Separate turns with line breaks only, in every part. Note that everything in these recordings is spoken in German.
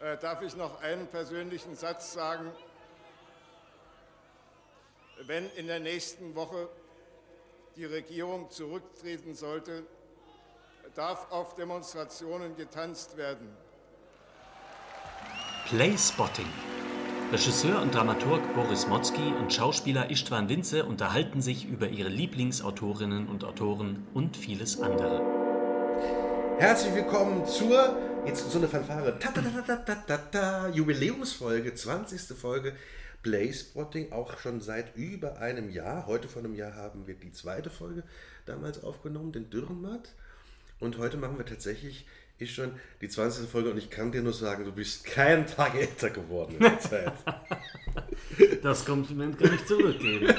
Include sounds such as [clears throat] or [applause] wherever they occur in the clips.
Äh, darf ich noch einen persönlichen Satz sagen? Wenn in der nächsten Woche die Regierung zurücktreten sollte, darf auf Demonstrationen getanzt werden.
Playspotting. Regisseur und Dramaturg Boris Motzki und Schauspieler Istvan Winze unterhalten sich über ihre Lieblingsautorinnen und Autoren und vieles andere.
Herzlich willkommen zur, jetzt so eine Fanfare, ta -ta -ta -ta -ta -ta -ta, Jubiläumsfolge, 20. Folge Playspotting, auch schon seit über einem Jahr. Heute vor einem Jahr haben wir die zweite Folge damals aufgenommen, den Dürrenmatt. Und heute machen wir tatsächlich, ist schon die 20. Folge und ich kann dir nur sagen, du bist keinen Tag älter geworden in der Zeit. [laughs]
Das Kompliment kann ich zurückgeben.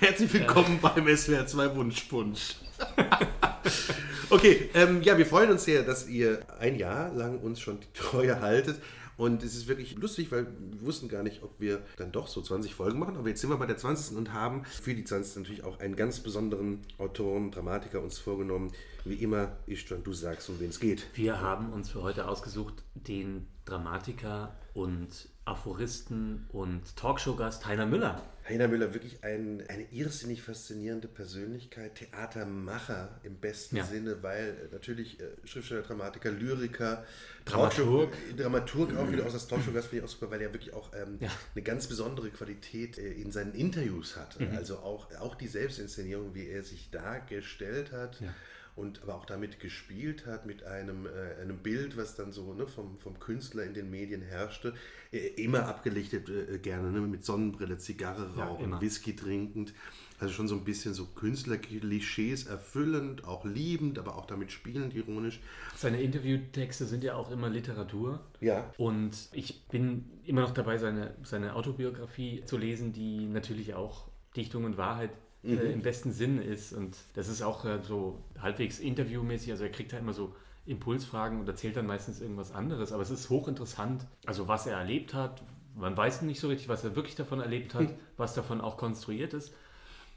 Herzlich willkommen ja. beim SWR 2 Wunschpunsch. [laughs] okay, ähm, ja, wir freuen uns sehr, dass ihr ein Jahr lang uns schon die Treue haltet. Und es ist wirklich lustig, weil wir wussten gar nicht, ob wir dann doch so 20 Folgen machen. Aber jetzt sind wir bei der 20. und haben für die 20. natürlich auch einen ganz besonderen Autoren, Dramatiker uns vorgenommen. Wie immer, schon, du sagst, um wen es geht.
Wir haben uns für heute ausgesucht den Dramatiker und Aphoristen und Talkshow-Gast Heiner Müller.
Heiner Müller, wirklich ein, eine irrsinnig faszinierende Persönlichkeit, Theatermacher im besten ja. Sinne, weil äh, natürlich äh, Schriftsteller, Dramatiker, Lyriker, Dramaturg, Dramaturg auch wieder aus das Talkshow-Gast finde ich auch super, weil er wirklich auch ähm, ja. eine ganz besondere Qualität äh, in seinen Interviews hatte. Mhm. Also auch, auch die Selbstinszenierung, wie er sich dargestellt hat. Ja und aber auch damit gespielt hat, mit einem, äh, einem Bild, was dann so ne, vom, vom Künstler in den Medien herrschte, äh, immer abgelichtet äh, gerne, ne, mit Sonnenbrille, Zigarre rauchen, ja, Whisky trinkend. Also schon so ein bisschen so Künstlerklischees erfüllend, auch liebend, aber auch damit spielend, ironisch.
Seine Interviewtexte sind ja auch immer Literatur.
Ja.
Und ich bin immer noch dabei, seine, seine Autobiografie zu lesen, die natürlich auch Dichtung und Wahrheit äh, mhm. äh, im besten Sinn ist. Und das ist auch äh, so halbwegs interviewmäßig. Also er kriegt da immer so Impulsfragen und erzählt dann meistens irgendwas anderes. Aber es ist hochinteressant, also was er erlebt hat. Man weiß nicht so richtig, was er wirklich davon erlebt hat, was davon auch konstruiert ist.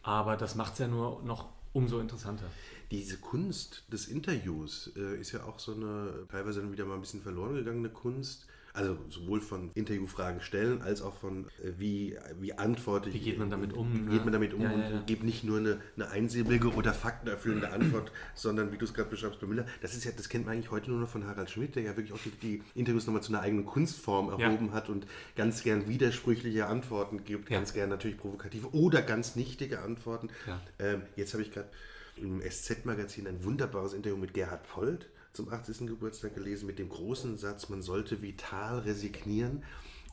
Aber das macht es ja nur noch umso interessanter.
Diese Kunst des Interviews äh, ist ja auch so eine teilweise dann wieder mal ein bisschen verloren gegangene Kunst also sowohl von Interviewfragen stellen, als auch von äh, wie, wie antworte ich.
Wie geht man damit um?
Wie geht ne? man damit um ja, und ja, gebe nicht nur eine, eine einsilbige oder faktenerfüllende Antwort, sondern wie du es gerade beschreibst bei Müller. Das ist ja, das kennt man eigentlich heute nur noch von Harald Schmidt, der ja wirklich auch die, die Interviews nochmal zu einer eigenen Kunstform erhoben hat und ganz gern widersprüchliche Antworten gibt, ganz gern natürlich provokative oder ganz nichtige Antworten. Ähm, jetzt habe ich gerade im SZ-Magazin ein wunderbares Interview mit Gerhard Polt zum 80. Geburtstag gelesen mit dem großen Satz, man sollte vital resignieren.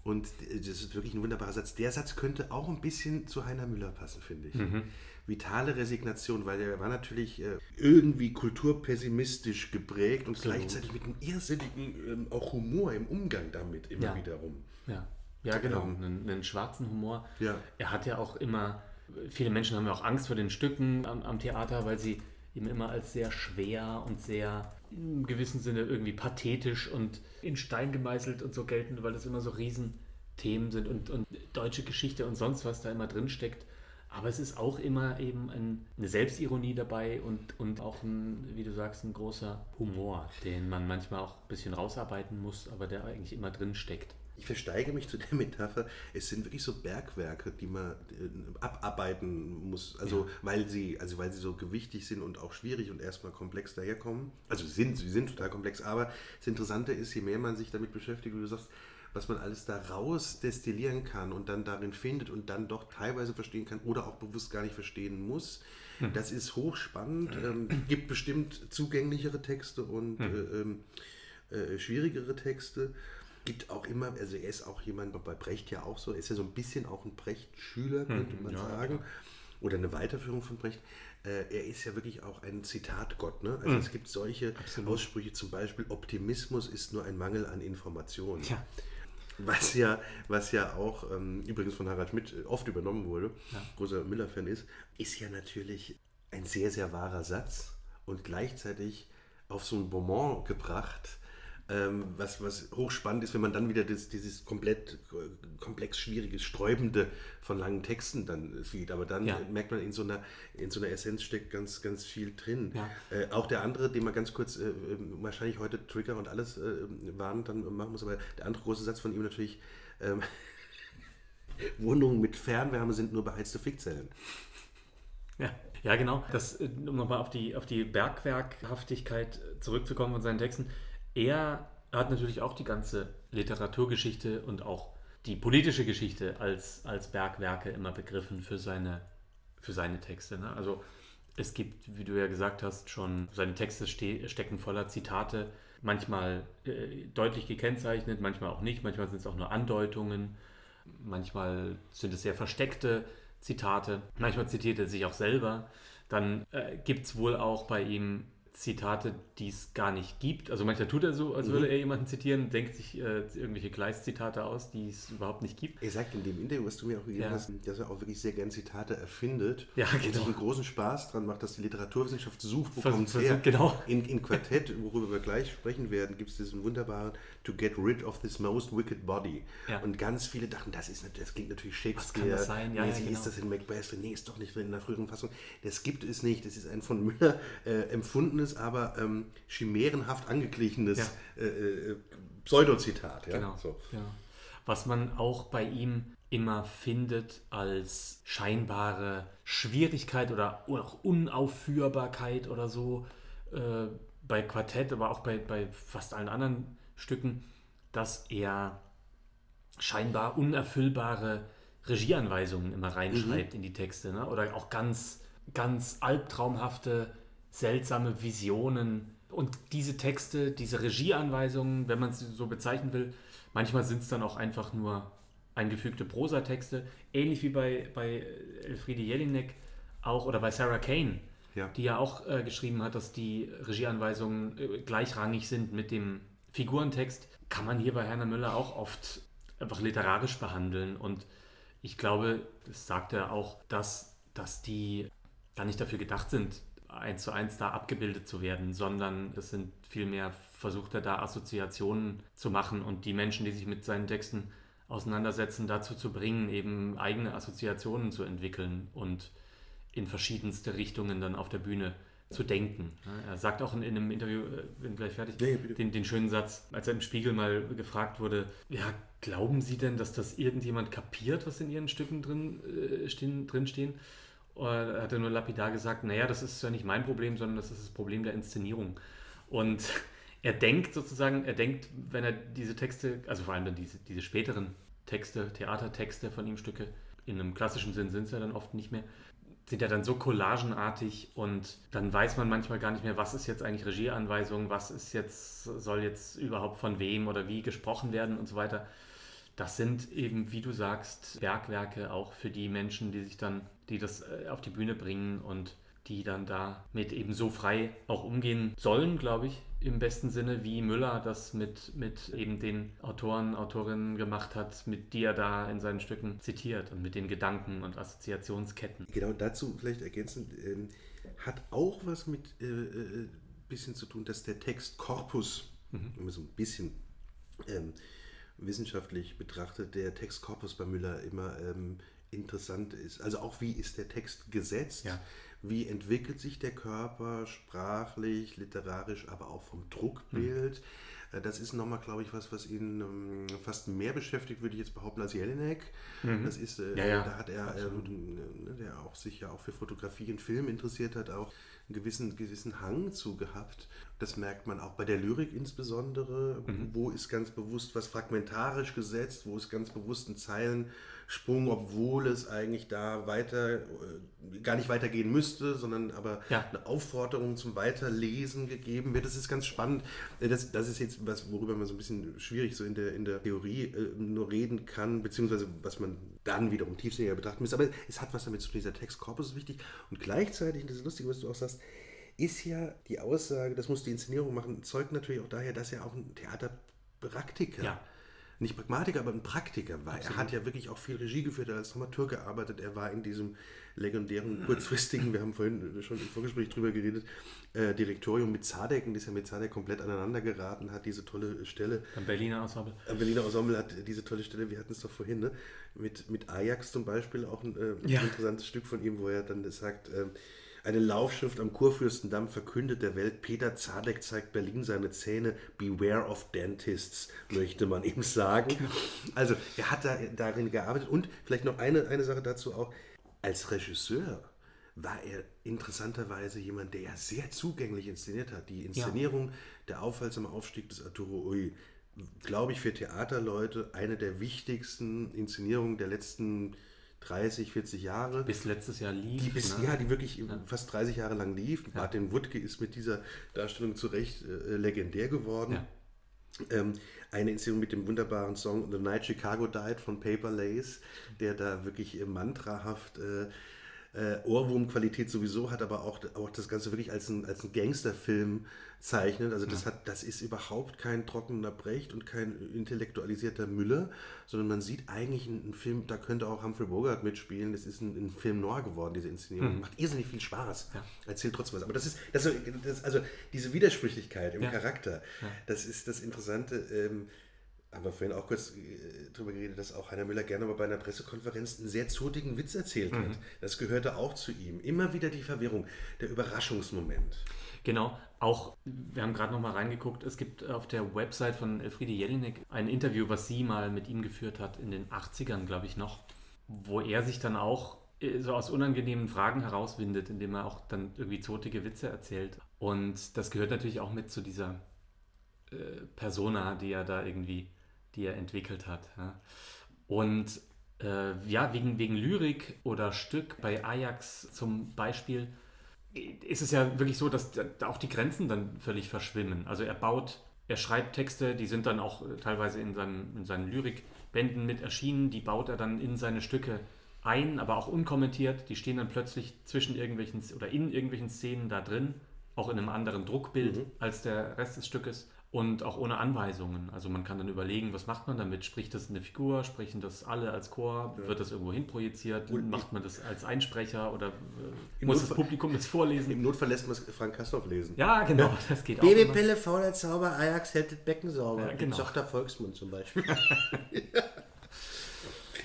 Und das ist wirklich ein wunderbarer Satz. Der Satz könnte auch ein bisschen zu Heiner Müller passen, finde ich. Mhm. Vitale Resignation, weil er war natürlich äh, irgendwie kulturpessimistisch geprägt und Absolut. gleichzeitig mit einem irrsinnigen ähm, auch Humor im Umgang damit immer ja. wiederum.
Ja, ja genau, ähm, einen, einen, schwarzen Humor.
Ja.
Er hat ja auch immer, viele Menschen haben ja auch Angst vor den Stücken am, am Theater, weil sie eben immer als sehr schwer und sehr im gewissen Sinne irgendwie pathetisch und in Stein gemeißelt und so gelten, weil es immer so Riesenthemen sind und, und deutsche Geschichte und sonst was da immer drin steckt. Aber es ist auch immer eben ein, eine Selbstironie dabei und, und auch ein, wie du sagst, ein großer Humor, den man manchmal auch ein bisschen rausarbeiten muss, aber der eigentlich immer drin steckt
ich versteige mich zu der [laughs] Metapher, es sind wirklich so Bergwerke, die man äh, abarbeiten muss, also ja. weil sie, also weil sie so gewichtig sind und auch schwierig und erstmal komplex daherkommen. Also sie sind, sie sind total komplex, aber das Interessante ist, je mehr man sich damit beschäftigt, wie du sagst, was man alles da raus destillieren kann und dann darin findet und dann doch teilweise verstehen kann oder auch bewusst gar nicht verstehen muss. Hm. Das ist hochspannend, ähm, gibt bestimmt zugänglichere Texte und hm. äh, äh, schwierigere Texte gibt auch immer, also er ist auch jemand, bei Brecht ja auch so, ist ja so ein bisschen auch ein Brecht-Schüler, hm, könnte man ja, sagen. Ja. Oder eine Weiterführung von Brecht. Äh, er ist ja wirklich auch ein Zitatgott. Ne? Also mhm. es gibt solche Absolut. Aussprüche, zum Beispiel, Optimismus ist nur ein Mangel an Informationen. Ja. Was ja, was ja auch ähm, übrigens von Harald Schmidt oft übernommen wurde, großer Miller-Fan ist, ist ja natürlich ein sehr, sehr wahrer Satz und gleichzeitig auf so ein Bonbon gebracht, was, was hochspannend ist, wenn man dann wieder das, dieses komplett äh, komplex schwierige, sträubende von langen Texten dann sieht. Aber dann
Ja.
merkt man, in so einer, in so einer Essenz steckt ganz, ganz viel drin.
Ja.
Äh, auch der andere, den man ganz kurz, äh, äh, wahrscheinlich heute Trigger und alles äh, waren, dann machen muss, aber der andere große Satz von ihm natürlich, ähm, [laughs] Wohnungen mit Fernwärme sind nur beheizte Fickzellen.
Ja, ja genau. Das, äh, um nochmal auf die, auf die Bergwerkhaftigkeit zurückzukommen von seinen Texten. Er hat natürlich auch die ganze Literaturgeschichte und auch die politische Geschichte als, als Bergwerke immer begriffen für seine, für seine Texte. Ne? Also es gibt, wie du ja gesagt hast, schon, seine Texte ste stecken voller Zitate, manchmal äh, deutlich gekennzeichnet, manchmal auch nicht, manchmal sind es auch nur Andeutungen, manchmal sind es sehr versteckte Zitate, manchmal zitiert er sich auch selber. Dann äh, gibt es wohl auch bei ihm Zitate, die es gar nicht gibt. Also manchmal tut er so, als würde er jemanden zitieren, denkt sich äh, irgendwelche Gleiszitate aus, die es überhaupt nicht gibt.
Er sagt in dem Interview, was du mir auch gegeben
Ja.
hast, dass er auch wirklich sehr gern Zitate erfindet.
Ja,
Und
genau.
sich einen großen Spaß dran macht, dass die Literaturwissenschaft sucht, wo kommt es her.
genau.
In, in Quartett, worüber wir gleich sprechen werden, gibt es diesen wunderbaren To get rid of this most wicked body.
Ja.
Und ganz viele dachten, das, ist, das klingt natürlich Shakespeare.
kann das sein? Ja,
nee,
ja,
sie
genau.
ist das in Macbeth. Nee, ist doch nicht drin in der früheren Fassung. Das gibt es nicht. Das ist ein von Müller äh, empfundenes, aber ähm, chimärenhaft angeglichenes
Ja.
äh, äh, Pseudozitat. Ja?
Genau.
So.
Ja. Was man auch bei ihm immer findet als scheinbare Schwierigkeit oder auch Unaufführbarkeit oder so äh, bei Quartett, aber auch bei, bei fast allen anderen Stücken, dass er scheinbar unerfüllbare Regieanweisungen immer reinschreibt in die Texte. Ne? Oder auch ganz, ganz albtraumhafte, seltsame Visionen. Und diese Texte, diese Regieanweisungen, wenn man sie so bezeichnen will, manchmal sind es dann auch einfach nur eingefügte Prosatexte, ähnlich wie bei, bei Elfriede Jelinek auch oder bei Sarah Kane,
Ja.
die ja auch äh, geschrieben hat, dass die Regieanweisungen äh, gleichrangig sind mit dem Figurentext, kann man hier bei Herner Müller auch oft einfach literarisch behandeln. Und ich glaube, das sagt er auch, dass, dass die gar nicht dafür gedacht sind, eins zu eins da abgebildet zu werden, sondern es sind vielmehr versucht er da Assoziationen zu machen und die Menschen, die sich mit seinen Texten auseinandersetzen, dazu zu bringen, eben eigene Assoziationen zu entwickeln und in verschiedenste Richtungen dann auf der Bühne zu denken. Er sagt auch in, in einem Interview, äh, bin gleich fertig,
bitte.
den, den schönen Satz, als er im Spiegel mal gefragt wurde, ja, glauben Sie denn, dass das irgendjemand kapiert, was in Ihren Stücken drin, äh, stehen, drin stehen? Oder hat er nur lapidar gesagt, naja, das ist ja nicht mein Problem, sondern das ist das Problem der Inszenierung. Und [laughs] er denkt sozusagen, er denkt, wenn er diese Texte, also vor allem dann diese, diese späteren Texte, Theatertexte von ihm Stücke, in einem klassischen Sinn sind es ja dann oft nicht mehr, sind ja dann so collagenartig und dann weiß man manchmal gar nicht mehr, was ist jetzt eigentlich Regieanweisung, was ist jetzt, soll jetzt überhaupt von wem oder wie gesprochen werden und so weiter. Das sind eben, wie du sagst, Bergwerke auch für die Menschen, die sich dann, die das äh, auf die Bühne bringen und die dann damit eben so frei auch umgehen sollen, glaube ich, im besten Sinne, wie Müller das mit, mit eben den Autoren, Autorinnen gemacht hat, mit die er da in seinen Stücken zitiert und mit den Gedanken und Assoziationsketten.
Genau dazu vielleicht ergänzend, ähm, hat auch was mit äh, äh, bisschen zu tun, dass der Textkorpus, wenn man so ein bisschen ähm, wissenschaftlich betrachtet, der Textkorpus bei Müller immer ähm, interessant ist. Also auch wie ist der Text gesetzt?
Ja.
Wie entwickelt sich der Körper sprachlich, literarisch, aber auch vom Druckbild? Äh, Das ist nochmal, glaube ich, was, was ihn ähm, fast mehr beschäftigt, würde ich jetzt behaupten, als Jelinek. Das ist, äh,
Ja, ja,
da hat er, ne, der auch sich ja auch für Fotografie und Film interessiert hat, auch einen gewissen, gewissen Hang zu gehabt. Das merkt man auch bei der Lyrik insbesondere. Wo ist ganz bewusst was fragmentarisch gesetzt, wo ist ganz bewusst ein Zeilensprung, obwohl es eigentlich da weiter, äh, gar nicht weitergehen müsste, sondern aber
Ja.
eine Aufforderung zum Weiterlesen gegeben wird. Das ist ganz spannend. Äh, Das, das ist jetzt was, worüber man so ein bisschen schwierig so in der, in der Theorie äh, nur reden kann, beziehungsweise was man dann wiederum tiefsinniger betrachten muss. Aber es hat was damit zu tun, dieser Textkorpus ist wichtig. Und gleichzeitig, und das ist lustig, was du auch sagst, ist ja die Aussage, das muss die Inszenierung machen, zeugt natürlich auch daher, dass er auch ein Theaterpraktiker
Ja.
Nicht Pragmatiker, aber ein Praktiker war. Absolut. Er hat ja wirklich auch viel Regie geführt, er hat als Dramaturg gearbeitet, er war in diesem legendären, kurzfristigen, wir haben vorhin schon im Vorgespräch drüber geredet, äh, Direktorium mit Zadek und ist ja mit Zadek komplett aneinander geraten, hat diese tolle Stelle.
Am Berliner Ensemble.
Am Berliner Ensemble hat diese tolle Stelle, wir hatten es doch vorhin, ne? mit, mit Ajax zum Beispiel, auch ein, äh, ja. interessantes Stück von ihm, wo er dann sagt, äh, eine Laufschrift am Kurfürstendamm verkündet der Welt, Peter Zadek zeigt Berlin seine Zähne, beware of dentists, möchte man ihm sagen. Genau. Also er hat da, darin gearbeitet und vielleicht noch eine, eine Sache dazu auch, als Regisseur war er interessanterweise jemand, der ja sehr zugänglich inszeniert hat. Die Inszenierung, ja. der aufhaltsame Aufstieg des Arturo Ui, glaube ich, für Theaterleute eine der wichtigsten Inszenierungen der letzten 30, 40 Jahre.
Bis letztes Jahr lief.
Die bis, ne? Ja, die wirklich ja. fast 30 Jahre lang lief. Ja. Martin Wuttke ist mit dieser Darstellung zu Recht äh, legendär geworden. Ja. Ähm, eine Inszenierung mit dem wunderbaren Song The Night Chicago Died von Paper Lace, der da wirklich mantrahaft äh, äh, Ohrwurmqualität sowieso hat, aber auch, auch das Ganze wirklich als ein, als ein Gangsterfilm zeichnet. Also das, ja. hat, das ist überhaupt kein trockener Brecht und kein intellektualisierter Müller, sondern man sieht eigentlich einen Film, da könnte auch Humphrey Bogart mitspielen. Das ist ein, ein Film noir geworden, diese Inszenierung. Mhm. Macht irrsinnig viel Spaß. Ja. Erzählt trotzdem was. Aber das ist, das, das, also diese Widersprüchlichkeit im ja. Charakter, das ist das Interessante. Ähm, haben wir vorhin auch kurz äh, darüber geredet, dass auch Heiner Müller gerne mal bei einer Pressekonferenz einen sehr zotigen Witz erzählt hat. Mhm. Das gehörte auch zu ihm. Immer wieder die Verwirrung, der Überraschungsmoment.
Genau, auch, wir haben gerade noch mal reingeguckt, es gibt auf der Website von Elfriede Jelinek ein Interview, was sie mal mit ihm geführt hat, in den 80ern, glaube ich noch, wo er sich dann auch äh, so aus unangenehmen Fragen herauswindet, indem er auch dann irgendwie zotige Witze erzählt. Und das gehört natürlich auch mit zu dieser äh, Persona, die er da irgendwie die er entwickelt hat. Ja. Und äh, ja, wegen, wegen Lyrik oder Stück bei Ajax zum Beispiel ist es ja wirklich so, dass da auch die Grenzen dann völlig verschwimmen. Also er baut, er schreibt Texte, die sind dann auch teilweise in seinen, in seinen Lyrikbänden mit erschienen, die baut er dann in seine Stücke ein, aber auch unkommentiert. Die stehen dann plötzlich zwischen irgendwelchen oder in irgendwelchen Szenen da drin, auch in einem anderen Druckbild mhm. als der Rest des Stückes und auch ohne Anweisungen. Also man kann dann überlegen, was macht man damit? Spricht das eine Figur? Sprechen das alle als Chor? Ja. Wird das irgendwo hin projiziert? Und macht man das als Einsprecher oder äh, muss Notfall, das Publikum das vorlesen?
Im Notfall lässt man es Frank Kastorf lesen.
Ja, genau, ja. das geht
Baby auch. Pille, fauler Zauber, Ajax hält das Becken sauber. Ja, genau. Tochter Volksmund zum Beispiel. [laughs]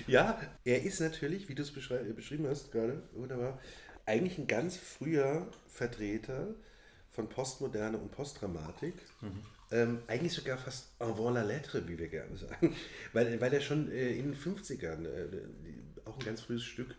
ja, er ist natürlich, wie du es beschrieben hast gerade, wunderbar, eigentlich ein ganz früher Vertreter von Postmoderne und Postdramatik. Mhm ähm, eigentlich sogar fast avant la lettre, wie wir gerne sagen. [laughs] weil, weil er schon äh, in den 50ern, äh, auch ein ganz frühes Stück,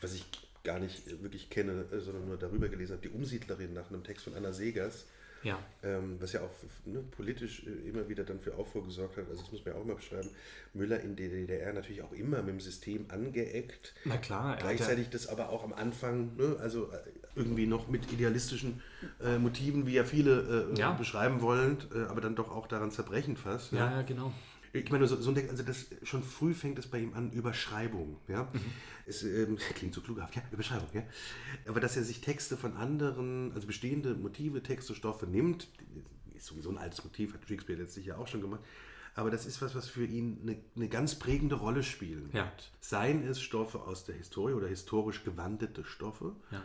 was ich gar nicht wirklich kenne, äh, sondern nur darüber gelesen habe, die Umsiedlerin nach einem Text von Anna Segers. Ja. Ähm, was ja auch ne, politisch äh, immer wieder dann für Aufruhr gesorgt hat. Also das muss man ja auch mal beschreiben. Müller in der DDR natürlich auch immer mit dem System angeeckt.
Na klar.
Gleichzeitig ja das aber auch am Anfang, ne, also äh, irgendwie noch mit idealistischen äh, Motiven, wie ja viele äh, ja. beschreiben wollen, äh, aber dann doch auch daran zerbrechen fast.
Ja, ja, genau.
Ich meine, so, so ein Ding, also das schon früh fängt es bei ihm an, Überschreibung. Ja? Mhm. Es ähm, [laughs] klingt so klughaft, ja, Überschreibung, ja. Aber dass er sich Texte von anderen, also bestehende Motive, Texte, Stoffe nimmt, ist sowieso ein altes Motiv, hat Shakespeare letztlich ja auch schon gemacht. Aber das ist was, was für ihn eine, eine ganz prägende Rolle spielen
ja.
wird. Seien es Stoffe aus der Historie oder historisch gewandete Stoffe. Ja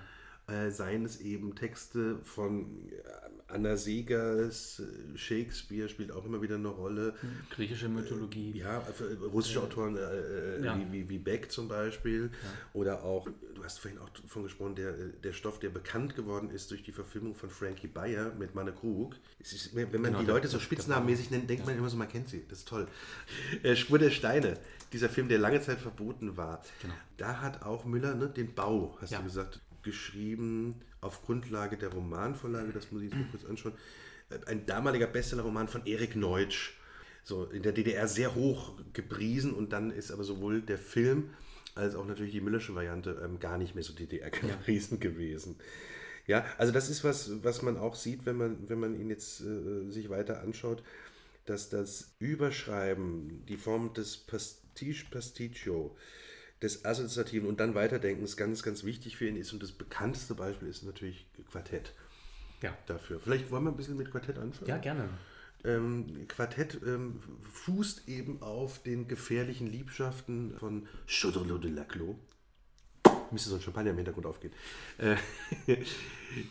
äh, seien es eben Texte von äh, Anna Segers, äh, Shakespeare spielt auch immer wieder eine Rolle.
Griechische Mythologie.
Äh, ja, russische Autoren äh, ja. wie, wie, Beck zum Beispiel. Ja. Oder auch, du hast vorhin auch davon gesprochen, der, der Stoff, der bekannt geworden ist durch die Verfilmung von Frankie Bayer mit Manne Krug. Ist, wenn man genau, die Leute so spitznamenmäßig nennt, denkt ja. man immer so, man kennt sie. Das ist toll. Spur der Steine, dieser Film, der lange Zeit verboten war. Genau. Da hat auch Müller ne, den Bau, hast du gesagt, geschrieben auf Grundlage der Romanvorlage, das muss ich jetzt mal kurz anschauen. Äh, ein damaliger Bestsellerroman von Erik Neutsch. So in der DDR sehr hoch gepriesen und dann ist aber sowohl der Film als auch natürlich die Müllersche Variante ähm, gar nicht mehr so DDR gepriesen ja. gewesen. Ja, also das ist was, was man auch sieht, wenn man, wenn man ihn jetzt äh, sich weiter anschaut, dass das Überschreiben, die Form des Pastiche Pasticcio, des Assoziativen und dann Weiterdenkens ganz, ganz wichtig für ihn ist. Und das bekannteste Beispiel ist natürlich Quartett. Ja. Dafür. Vielleicht wollen wir ein bisschen mit Quartett anfangen?
Ja, gerne.
ähm, Quartett ähm, fußt eben auf den gefährlichen Liebschaften von Chaudrelot de Laclos. Müsste so ein Champagner im Hintergrund aufgehen. Äh, [laughs]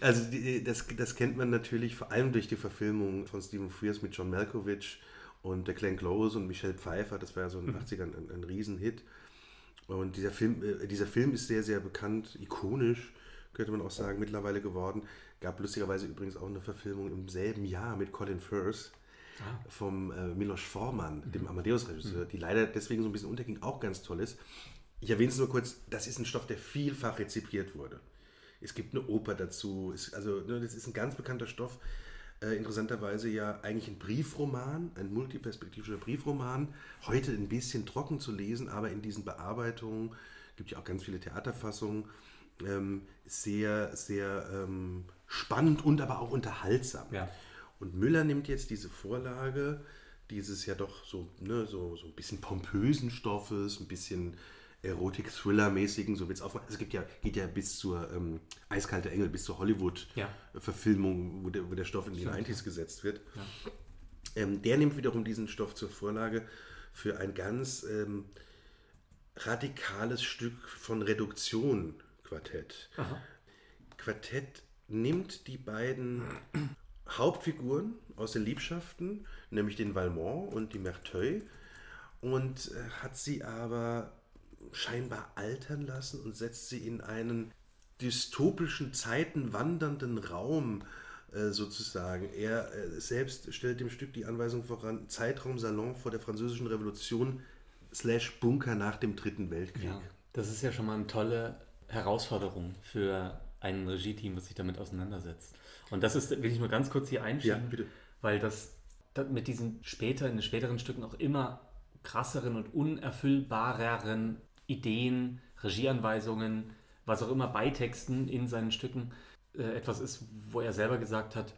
also die, das, das kennt man natürlich vor allem durch die Verfilmung von Stephen Frears mit John Malkovich und der Glenn Close und Michelle Pfeiffer. Das war ja so in den 80ern ein, ein Riesenhit. Und dieser Film, äh, dieser Film ist sehr, sehr bekannt, ikonisch, könnte man auch sagen, mittlerweile geworden. Gab lustigerweise übrigens auch eine Verfilmung im selben Jahr mit Colin Firth ah. vom äh, Milos Forman, mhm. dem Amadeus-Regisseur, mhm. die leider deswegen so ein bisschen unterging, auch ganz toll ist. Ich erwähne es nur kurz, das ist ein Stoff, der vielfach rezipiert wurde. Es gibt eine Oper dazu, es, also ne, das ist ein ganz bekannter Stoff. Äh, interessanterweise ja eigentlich ein Briefroman, ein multiperspektivischer Briefroman, heute ein bisschen trocken zu lesen, aber in diesen Bearbeitungen gibt ja auch ganz viele Theaterfassungen, ähm, sehr, sehr ähm, spannend und aber auch unterhaltsam. Ja. Und Müller nimmt jetzt diese Vorlage, dieses ja doch so, ne, so, so ein bisschen pompösen Stoffes, ein bisschen Erotik-Thriller-mäßigen, so wird es. Also es gibt ja, geht ja bis zur ähm, Eiskalte Engel, bis zur Hollywood-Verfilmung, ja. wo, der, wo der Stoff in die 90s gesetzt wird. Ja. Ähm, der nimmt wiederum diesen Stoff zur Vorlage für ein ganz ähm, radikales Stück von Reduktion Quartett. Aha. Quartett nimmt die beiden Hauptfiguren aus den Liebschaften, nämlich den Valmont und die Merteuil, und äh, hat sie aber scheinbar altern lassen und setzt sie in einen dystopischen Zeiten wandernden Raum äh, sozusagen. Er äh, selbst stellt dem Stück die Anweisung voran, Zeitraum Salon vor der französischen Revolution slash Bunker nach dem Dritten Weltkrieg. Ja,
das ist ja schon mal eine tolle Herausforderung für ein Regie-Team, was sich damit auseinandersetzt. Und das ist, will ich nur ganz kurz hier einschieben, ja, weil das, das mit diesen später, in den späteren Stücken auch immer krasseren und unerfüllbareren Ideen, Regieanweisungen, was auch immer Beitexten in seinen Stücken äh, etwas ist, wo er selber gesagt hat,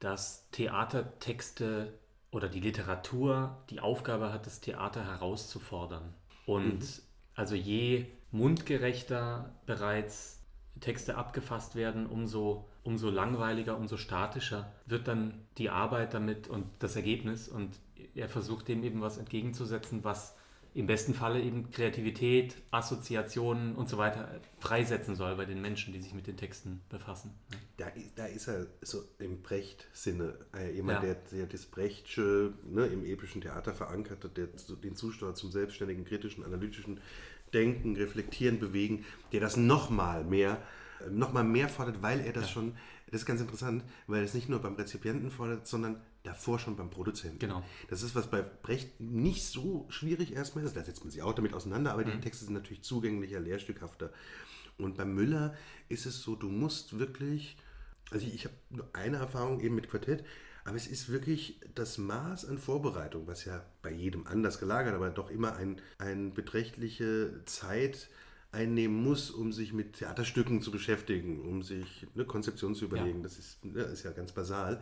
dass Theatertexte oder die Literatur die Aufgabe hat, das Theater herauszufordern. Und mhm. also je mundgerechter bereits Texte abgefasst werden, umso, umso langweiliger, umso statischer wird dann die Arbeit damit und das Ergebnis. Und er versucht dem eben was entgegenzusetzen, was im besten Falle eben Kreativität, Assoziationen und so weiter freisetzen soll bei den Menschen, die sich mit den Texten befassen.
Da, da ist er so im Brecht-Sinne, äh, jemand, ja. der, der das Brechtsche ne, im epischen Theater verankert hat, der den Zustand zum selbstständigen, kritischen, analytischen Denken, Reflektieren, Bewegen, der das nochmal mehr, noch mehr fordert, weil er das ja. schon, das ist ganz interessant, weil es nicht nur beim Rezipienten fordert, sondern davor schon beim Produzenten.
Genau.
Das ist, was bei Brecht nicht so schwierig erstmal ist. Da setzt man sich auch damit auseinander, aber mhm. die Texte sind natürlich zugänglicher, lehrstückhafter. Und bei Müller ist es so, du musst wirklich, also ich, ich habe nur eine Erfahrung eben mit Quartett, aber es ist wirklich das Maß an Vorbereitung, was ja bei jedem anders gelagert, aber doch immer eine ein beträchtliche Zeit einnehmen muss, um sich mit Theaterstücken zu beschäftigen, um sich eine Konzeption zu überlegen. Ja. Das ist, das ne, ist ja ganz basal.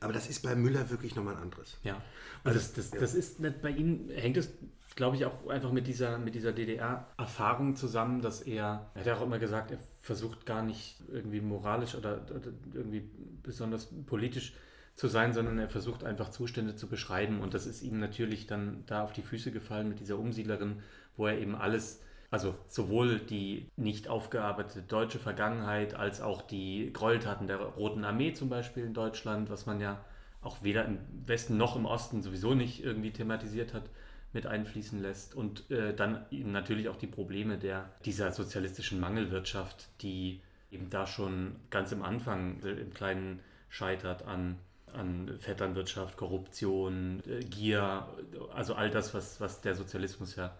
Aber das ist bei Müller wirklich nochmal ein anderes.
Ja, also, das, das, ja. das ist nicht, bei ihm hängt es, glaube ich, auch einfach mit dieser, mit dieser DDR-Erfahrung zusammen, dass er, er hat ja auch immer gesagt, er versucht gar nicht irgendwie moralisch oder, oder irgendwie besonders politisch zu sein, sondern er versucht einfach Zustände zu beschreiben und das ist ihm natürlich dann da auf die Füße gefallen mit dieser Umsiedlerin, wo er eben alles also sowohl die nicht aufgearbeitete deutsche Vergangenheit als auch die Gräueltaten der Roten Armee zum Beispiel in Deutschland, was man ja auch weder im Westen noch im Osten sowieso nicht irgendwie thematisiert hat, mit einfließen lässt. Und äh, dann natürlich auch die Probleme der, dieser sozialistischen Mangelwirtschaft, die eben da schon ganz im Anfang im Kleinen scheitert an, an Vetternwirtschaft, Korruption, äh, Gier, also all das, was, was der Sozialismus ja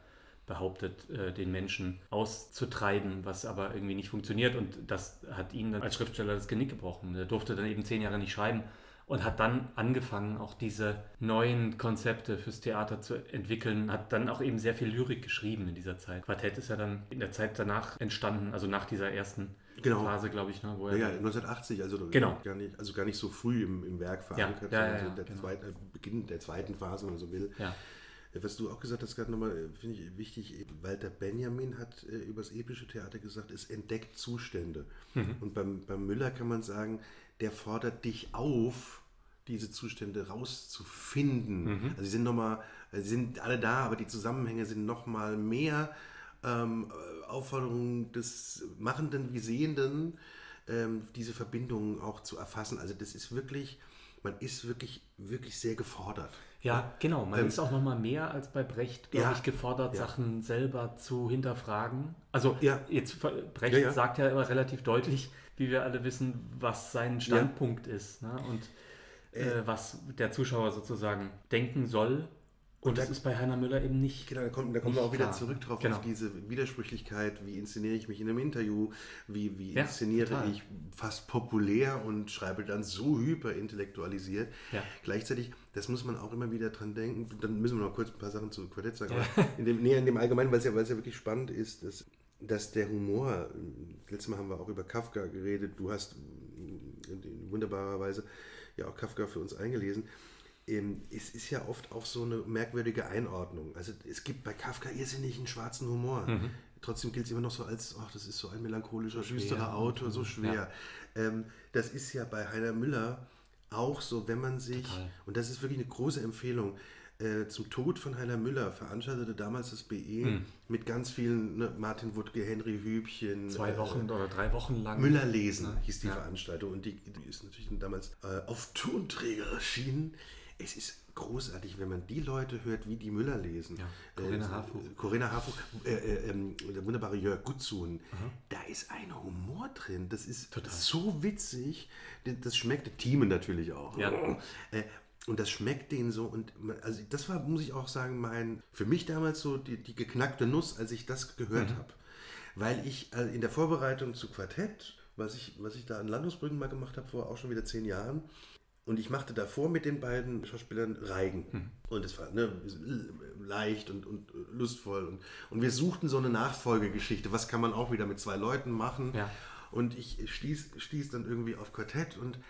behauptet, äh, den Menschen auszutreiben, was aber irgendwie nicht funktioniert. Und das hat ihn dann als Schriftsteller das Genick gebrochen. Er durfte dann eben zehn Jahre nicht schreiben und hat dann angefangen, auch diese neuen Konzepte fürs Theater zu entwickeln, hat dann auch eben sehr viel Lyrik geschrieben in dieser Zeit. Quartett ist ja dann in der Zeit danach entstanden, also nach dieser ersten genau. Phase, glaube ich. Ne,
wo er ja, ja, 1980, also, genau. gar nicht, also gar nicht so früh im, im Werk verankert, ja, ja, ja, ja der genau. zweite, Beginn der zweiten Phase, wenn man so will. Ja. Was du auch gesagt hast, gerade nochmal, äh, finde ich wichtig, Walter Benjamin hat äh, über das epische Theater gesagt, es entdeckt Zustände. Mhm. Und beim, beim Müller kann man sagen, der fordert dich auf, diese Zustände rauszufinden.
Mhm.
Also sie sind nochmal, sie sind alle da, aber die Zusammenhänge sind nochmal mehr ähm, Aufforderung des Machenden wie Sehenden, ähm, diese Verbindungen auch zu erfassen. Also das ist wirklich, man ist wirklich, wirklich sehr gefordert.
Ja, genau. Man
Ähm,
ist auch noch mal mehr als bei Brecht, glaube
Ja,
ich, gefordert,
ja.
Sachen selber zu hinterfragen. Also
Ja.
jetzt Brecht sagt ja immer relativ deutlich, wie wir alle wissen, was sein Standpunkt ist ne? und äh, was der Zuschauer sozusagen denken soll. Und,
Und
das
da-
ist bei Heiner Müller eben nicht.
Genau, da kommt, da kommen wir auch wieder
klar.
zurück drauf,
Genau.
auf diese Widersprüchlichkeit, wie inszeniere ich mich in einem Interview, wie, wie
Ja,
inszeniere
total.
ich fast populär und schreibe dann so hyperintellektualisiert.
Ja.
Gleichzeitig, das muss man auch immer wieder dran denken, dann müssen wir noch kurz ein paar Sachen zu Quartett sagen, aber in dem, nee, in dem Allgemeinen, weil es ja, ja wirklich spannend ist, dass, dass der Humor, letztes Mal haben wir auch über Kafka geredet, du hast in wunderbarer Weise ja auch Kafka für uns eingelesen, ähm, es ist ja oft auch so eine merkwürdige Einordnung. Also es gibt bei Kafka irrsinnig einen schwarzen Humor. Trotzdem gilt es immer noch so als, ach, das ist so ein melancholischer, düsterer Autor, so schwer. Ähm, das ist ja bei Heiner Müller auch so, wenn man sich,
Total.
und das ist wirklich eine große Empfehlung, äh, zum Tod von Heiner Müller veranstaltete damals das BE mit ganz vielen, ne, Martin Wuttke, Henry Hübchen,
Zwei
äh,
Wochen oder drei Wochen lang.
Müller lesen hieß die
Ja.
Veranstaltung und die, die ist natürlich damals äh, auf Tonträger erschienen. Es ist großartig, wenn man die Leute hört, wie die Müller lesen.
Ja, Corinna
äh,
Harfuch.
Corinna Harfuch, äh, äh, ähm, der wunderbare Jörg Gutzun. Da ist ein Humor drin. Das ist
Total.
so witzig. Das schmeckt Team natürlich auch.
Ja.
Äh, und das schmeckt denen so. Und man, also das war, muss ich auch sagen, mein für mich damals so die, die geknackte Nuss, als ich das gehört habe. Weil ich äh, in der Vorbereitung zu Quartett, was ich, was ich da an Landungsbrücken mal gemacht habe, vor auch schon wieder zehn Jahren, und ich machte davor mit den beiden Schauspielern Reigen. Und es war ne, leicht und, und lustvoll. Und, und wir suchten so eine Nachfolgegeschichte. Was kann man auch wieder mit zwei Leuten machen?
Ja.
Und ich stieß, stieß dann irgendwie auf Quartett und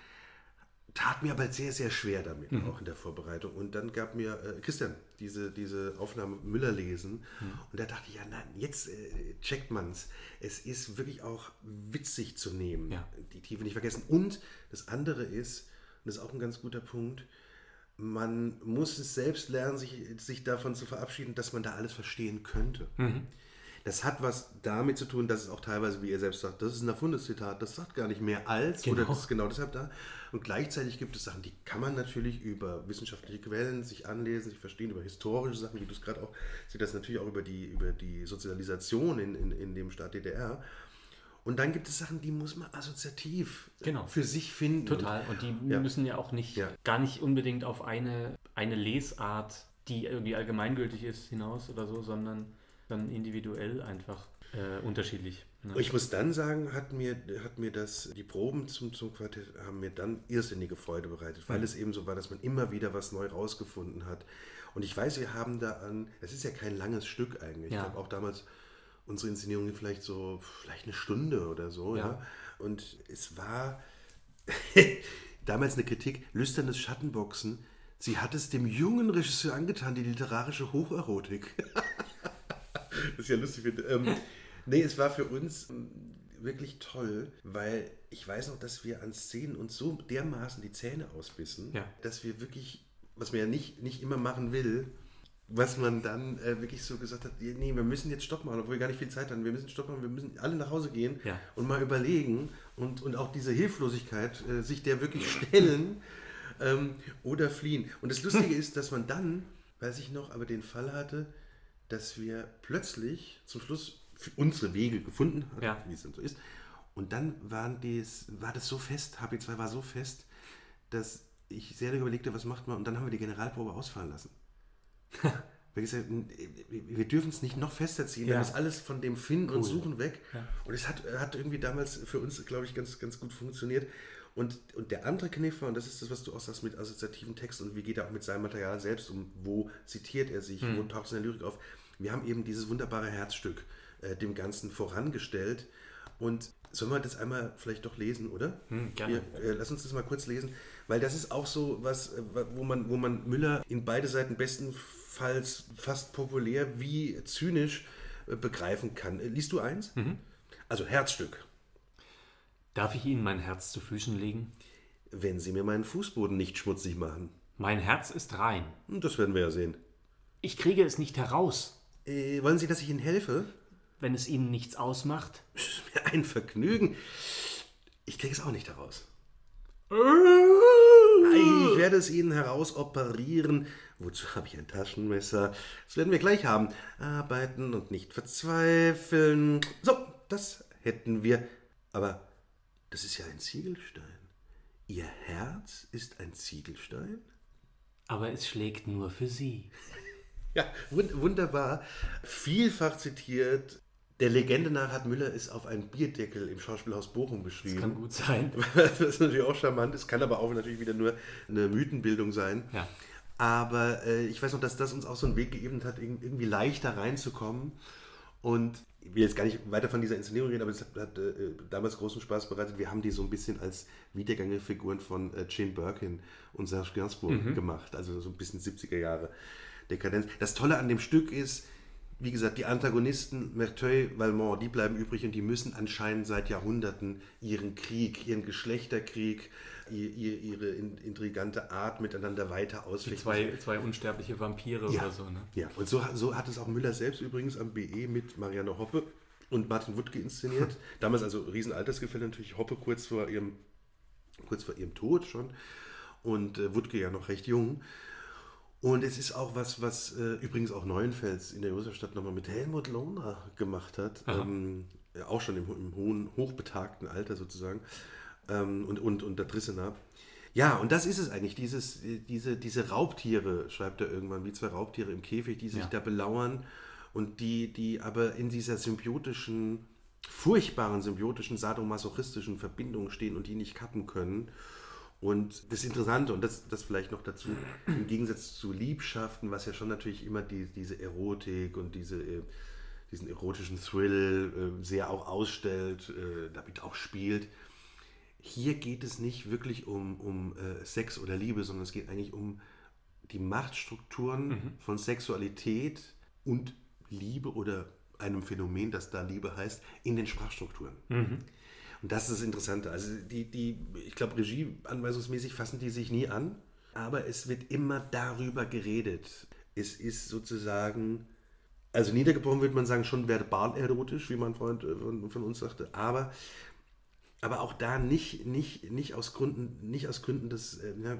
tat mir aber sehr, sehr schwer damit, auch in der Vorbereitung. Und dann gab mir äh, Christian diese, diese Aufnahme Müller lesen. Und da dachte ich, ja, nein, jetzt äh, checkt man es. Es ist wirklich auch witzig zu nehmen,
Ja.
die Tiefe nicht vergessen. Und das andere ist, das ist auch ein ganz guter Punkt, man muss es selbst lernen, sich, sich davon zu verabschieden, dass man da alles verstehen könnte. Das hat was damit zu tun, dass es auch teilweise, wie ihr selbst sagt, das ist ein erfundenes Zitat, das sagt gar nicht mehr als oder
Genau.
das ist genau deshalb da. Und gleichzeitig gibt es Sachen, die kann man natürlich über wissenschaftliche Quellen sich anlesen, sich verstehen, über historische Sachen, wie du es gerade auch, sieht das natürlich auch über die, über die Sozialisation in, in, in dem Staat DDR. Und dann gibt es Sachen, die muss man assoziativ
Genau.
für sich finden.
Total. Und die
Ja.
müssen ja auch nicht,
Ja.
gar nicht unbedingt auf eine, eine Lesart, die irgendwie allgemeingültig ist, hinaus oder so, sondern dann individuell einfach äh, unterschiedlich. Ne?
Ich muss dann sagen, hat mir, hat mir das, die Proben zum, zum Quartett haben mir dann irrsinnige Freude bereitet, weil es eben so war, dass man immer wieder was neu rausgefunden hat. Und ich weiß, wir haben da an, es ist ja kein langes Stück eigentlich.
Ja.
Ich glaube auch damals unsere Inszenierungen vielleicht so, vielleicht eine Stunde oder so. Ja.
Ja.
Und es war [laughs] damals eine Kritik, lüsternes Schattenboxen. Sie hat es dem jungen Regisseur angetan, die literarische Hocherotik. [laughs] Das ist ja lustig. Ähm, nee, es war für uns ähm, wirklich toll, weil ich weiß noch, dass wir an Szenen uns so dermaßen die Zähne ausbissen,
Ja.
dass wir wirklich, was man ja nicht, nicht immer machen will, was man dann äh, wirklich so gesagt hat, nee, wir müssen jetzt Stopp machen, obwohl wir gar nicht viel Zeit haben. Wir müssen Stopp machen, wir müssen alle nach Hause gehen
Ja.
und mal überlegen und, und auch diese Hilflosigkeit, äh, sich der wirklich stellen [laughs] ähm, oder fliehen. Und das Lustige ist, dass man dann, weiß ich noch, aber den Fall hatte, dass wir plötzlich zum Schluss unsere Wege gefunden haben,
Ja.
wie es dann so ist. Und dann waren dies, war das so fest, HP2 war so fest, dass ich sehr lange überlegte, was macht man. Und dann haben wir die Generalprobe ausfallen lassen. [laughs] wir gesagt, wir dürfen es nicht noch fester ziehen,
Ja.
dann ist alles von dem Finden und
Cool.
Suchen weg.
Ja.
Und es hat, hat irgendwie damals für uns, glaube ich, ganz, ganz gut funktioniert. Und, und der andere Kniff war, und das ist das, was du auch sagst mit assoziativen Text und wie geht er auch mit seinem Material selbst um, wo zitiert er sich, wo taucht es in der Lyrik auf. Wir haben eben dieses wunderbare Herzstück äh, dem Ganzen vorangestellt. Und sollen wir das einmal vielleicht doch lesen, oder?
Hm, gerne.
Wir, äh, lass uns das mal kurz lesen, weil das ist auch so was, äh, wo man, wo man Müller in beide Seiten bestenfalls fast populär wie zynisch äh, begreifen kann. Äh, liest du eins? Also Herzstück.
Darf ich Ihnen mein Herz zu Füßen legen?
wenn Sie mir meinen Fußboden nicht schmutzig machen.
Mein Herz ist rein.
Hm, Das werden wir ja sehen.
Ich kriege es nicht heraus.
Äh, wollen Sie, dass ich Ihnen helfe?
Wenn es Ihnen nichts ausmacht.
Ist mir ein Vergnügen. Ich kriege es auch nicht heraus. Ich werde es Ihnen herausoperieren. Wozu habe ich ein Taschenmesser? Das werden wir gleich haben. Arbeiten und nicht verzweifeln. So, das hätten wir. Aber das ist ja ein Ziegelstein. Ihr Herz ist ein Ziegelstein?
Aber es schlägt nur für Sie. [laughs]
Ja, wund wunderbar. Vielfach zitiert. Der Legende nach hat Müller es auf einen Bierdeckel im Schauspielhaus Bochum beschrieben.
Kann gut sein. [laughs]
Was natürlich auch charmant ist, kann aber auch natürlich wieder nur eine Mythenbildung sein.
Ja.
Aber äh, ich weiß noch, dass das uns auch so einen Weg geebnet hat, irg- irgendwie leichter reinzukommen. Und ich will jetzt gar nicht weiter von dieser Inszenierung reden, aber es hat, hat äh, damals großen Spaß bereitet. Wir haben die so ein bisschen als Wiedergängerfiguren von äh, Jane Birkin und Serge Gainsbourg gemacht. Also so ein bisschen 70er Jahre Dekadenz. Das Tolle an dem Stück ist, wie gesagt, die Antagonisten, Merteuil, Valmont, die bleiben übrig und die müssen anscheinend seit Jahrhunderten ihren Krieg, ihren Geschlechterkrieg, ihre in- intrigante Art miteinander weiter ausfechten.
Zwei, zwei unsterbliche Vampire
ja.
oder so, ne?
Ja, und so, so hat es auch Müller selbst übrigens am BE mit Marianne Hoppe und Martin Wuttke inszeniert. [laughs] Damals also riesen Altersgefälle natürlich, Hoppe kurz vor ihrem, kurz vor ihrem Tod schon und äh, Wuttke ja noch recht jung. Und es ist auch was, was äh, übrigens auch Neuenfels in der Josefstadt nochmal mit Helmut Lohner gemacht hat. Ähm, auch schon im, im hohen, hochbetagten Alter sozusagen. Ähm, und, und, und der Drissener. Ja, und das ist es eigentlich, dieses, diese, diese Raubtiere, schreibt er irgendwann, wie zwei Raubtiere im Käfig, die sich
Ja.
da belauern und die, die aber in dieser symbiotischen, furchtbaren symbiotischen, sadomasochistischen Verbindung stehen und die nicht kappen können. Und das Interessante, und das, das vielleicht noch dazu, im Gegensatz zu Liebschaften, was ja schon natürlich immer die, diese Erotik und diese, äh, diesen erotischen Thrill äh, sehr auch ausstellt, äh, damit auch spielt. Hier geht es nicht wirklich um, um äh, Sex oder Liebe, sondern es geht eigentlich um die Machtstrukturen von Sexualität und Liebe oder einem Phänomen, das da Liebe heißt, in den Sprachstrukturen. Und das ist das Interessante. Also die, die ich glaube, regieanweisungsmäßig fassen die sich nie an, aber es wird immer darüber geredet. Es ist sozusagen, also niedergebrochen würde man sagen, schon verbal erotisch, wie mein Freund äh, von, von uns sagte, aber, aber auch da nicht, nicht, nicht, aus Gründen, nicht aus Gründen des, äh, ja,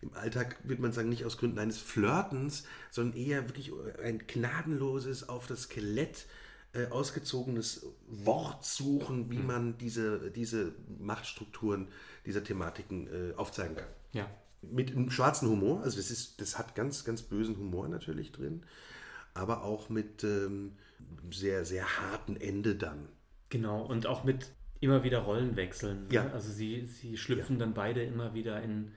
im Alltag würde man sagen, nicht aus Gründen eines Flirtens, sondern eher wirklich ein gnadenloses, auf das Skelett äh, ausgezogenes Wort suchen, wie man diese, diese Machtstrukturen dieser Thematiken äh, aufzeigen kann.
Ja.
Mit einem schwarzen Humor, also das, ist, das hat ganz, ganz bösen Humor natürlich drin, aber auch mit ähm, sehr, sehr harten Ende dann.
Genau, und auch mit immer wieder Rollenwechseln. ne?
Ja.
Also sie, sie schlüpfen dann beide immer wieder in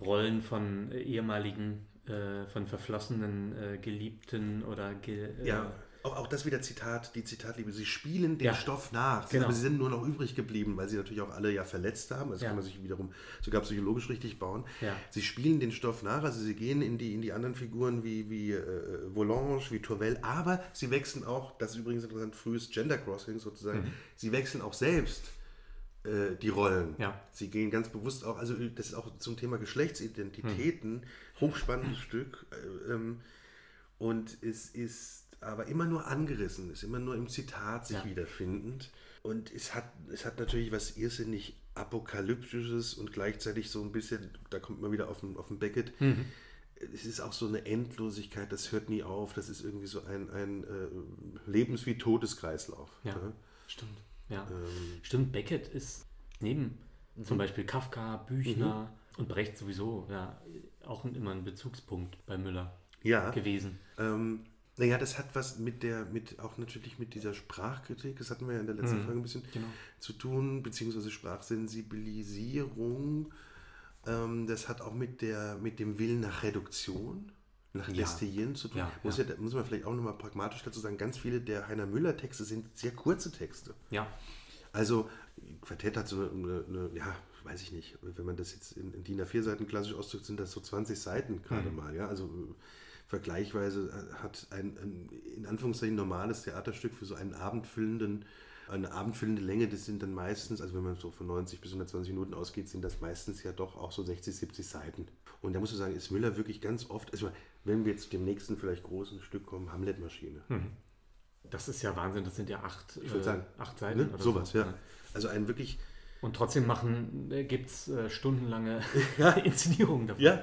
Rollen von äh, ehemaligen, äh, von verflossenen äh, Geliebten oder ge äh,
Ja, auch, auch das wieder Zitat, die Zitatliebe. Sie spielen den
Ja.
Stoff nach,
Genau.
aber sie sind nur noch übrig geblieben, weil sie natürlich auch alle ja verletzt haben. Also
Ja.
kann man sich wiederum sogar psychologisch richtig bauen.
Ja.
Sie spielen den Stoff nach, also sie gehen in die, in die anderen Figuren wie, wie äh, Volange, wie Tourvel, aber sie wechseln auch, das ist übrigens interessant, frühes Gender Crossing sozusagen,
Mhm.
sie wechseln auch selbst äh, die Rollen.
Ja.
Sie gehen ganz bewusst auch, also das ist auch zum Thema Geschlechtsidentitäten, hochspannendes Stück. Äh, ähm, und es ist aber immer nur angerissen, ist immer nur im Zitat sich
Ja.
wiederfindend. Und es hat, es hat natürlich was irrsinnig Apokalyptisches und gleichzeitig so ein bisschen, da kommt man wieder auf den, auf den Beckett, es ist auch so eine Endlosigkeit, das hört nie auf, das ist irgendwie so ein, ein äh, Lebens- wie Todeskreislauf.
Ja,
ne?
stimmt. Ja.
Ähm,
Stimmt, Beckett ist neben zum Beispiel Kafka, Büchner und Brecht sowieso ja auch immer ein Bezugspunkt bei Müller
ja.
gewesen.
Ähm, naja, das hat was mit der, mit auch natürlich mit dieser Sprachkritik, das hatten wir ja in der letzten Folge ein bisschen
Genau.
zu tun, beziehungsweise Sprachsensibilisierung. Ähm, das hat auch mit der, mit dem Willen nach Reduktion, nach
Ja.
Destillieren zu tun.
Ja,
muss,
ja.
ja. muss man vielleicht auch nochmal pragmatisch dazu sagen, ganz viele der Heiner Müller Texte sind sehr kurze Texte.
Ja,
Also Quartett hat so eine, eine ja, weiß ich nicht, wenn man das jetzt in, in DIN A4 Seiten klassisch ausdrückt, sind das so 20 Seiten gerade
Mhm.
mal, ja, also vergleichsweise äh, hat ein, ein in Anführungszeichen normales Theaterstück für so einen abendfüllenden Eine abendfüllende Länge, das sind dann meistens, also wenn man so von 90 bis 120 Minuten ausgeht, sind das meistens ja doch auch so 60, 70 Seiten. Und da muss man sagen, ist Müller wirklich ganz oft, also wenn wir jetzt dem nächsten vielleicht großen Stück kommen, Hamlet-Maschine.
Mhm. Das ist ja Wahnsinn, das sind ja acht,
ich äh, sagen,
acht Seiten.
Ne? Sowas, so. ja. Also ein wirklich.
Und trotzdem machen, äh, gibt es äh, stundenlange. [laughs] [laughs] Inszenierungen
davon. Ja,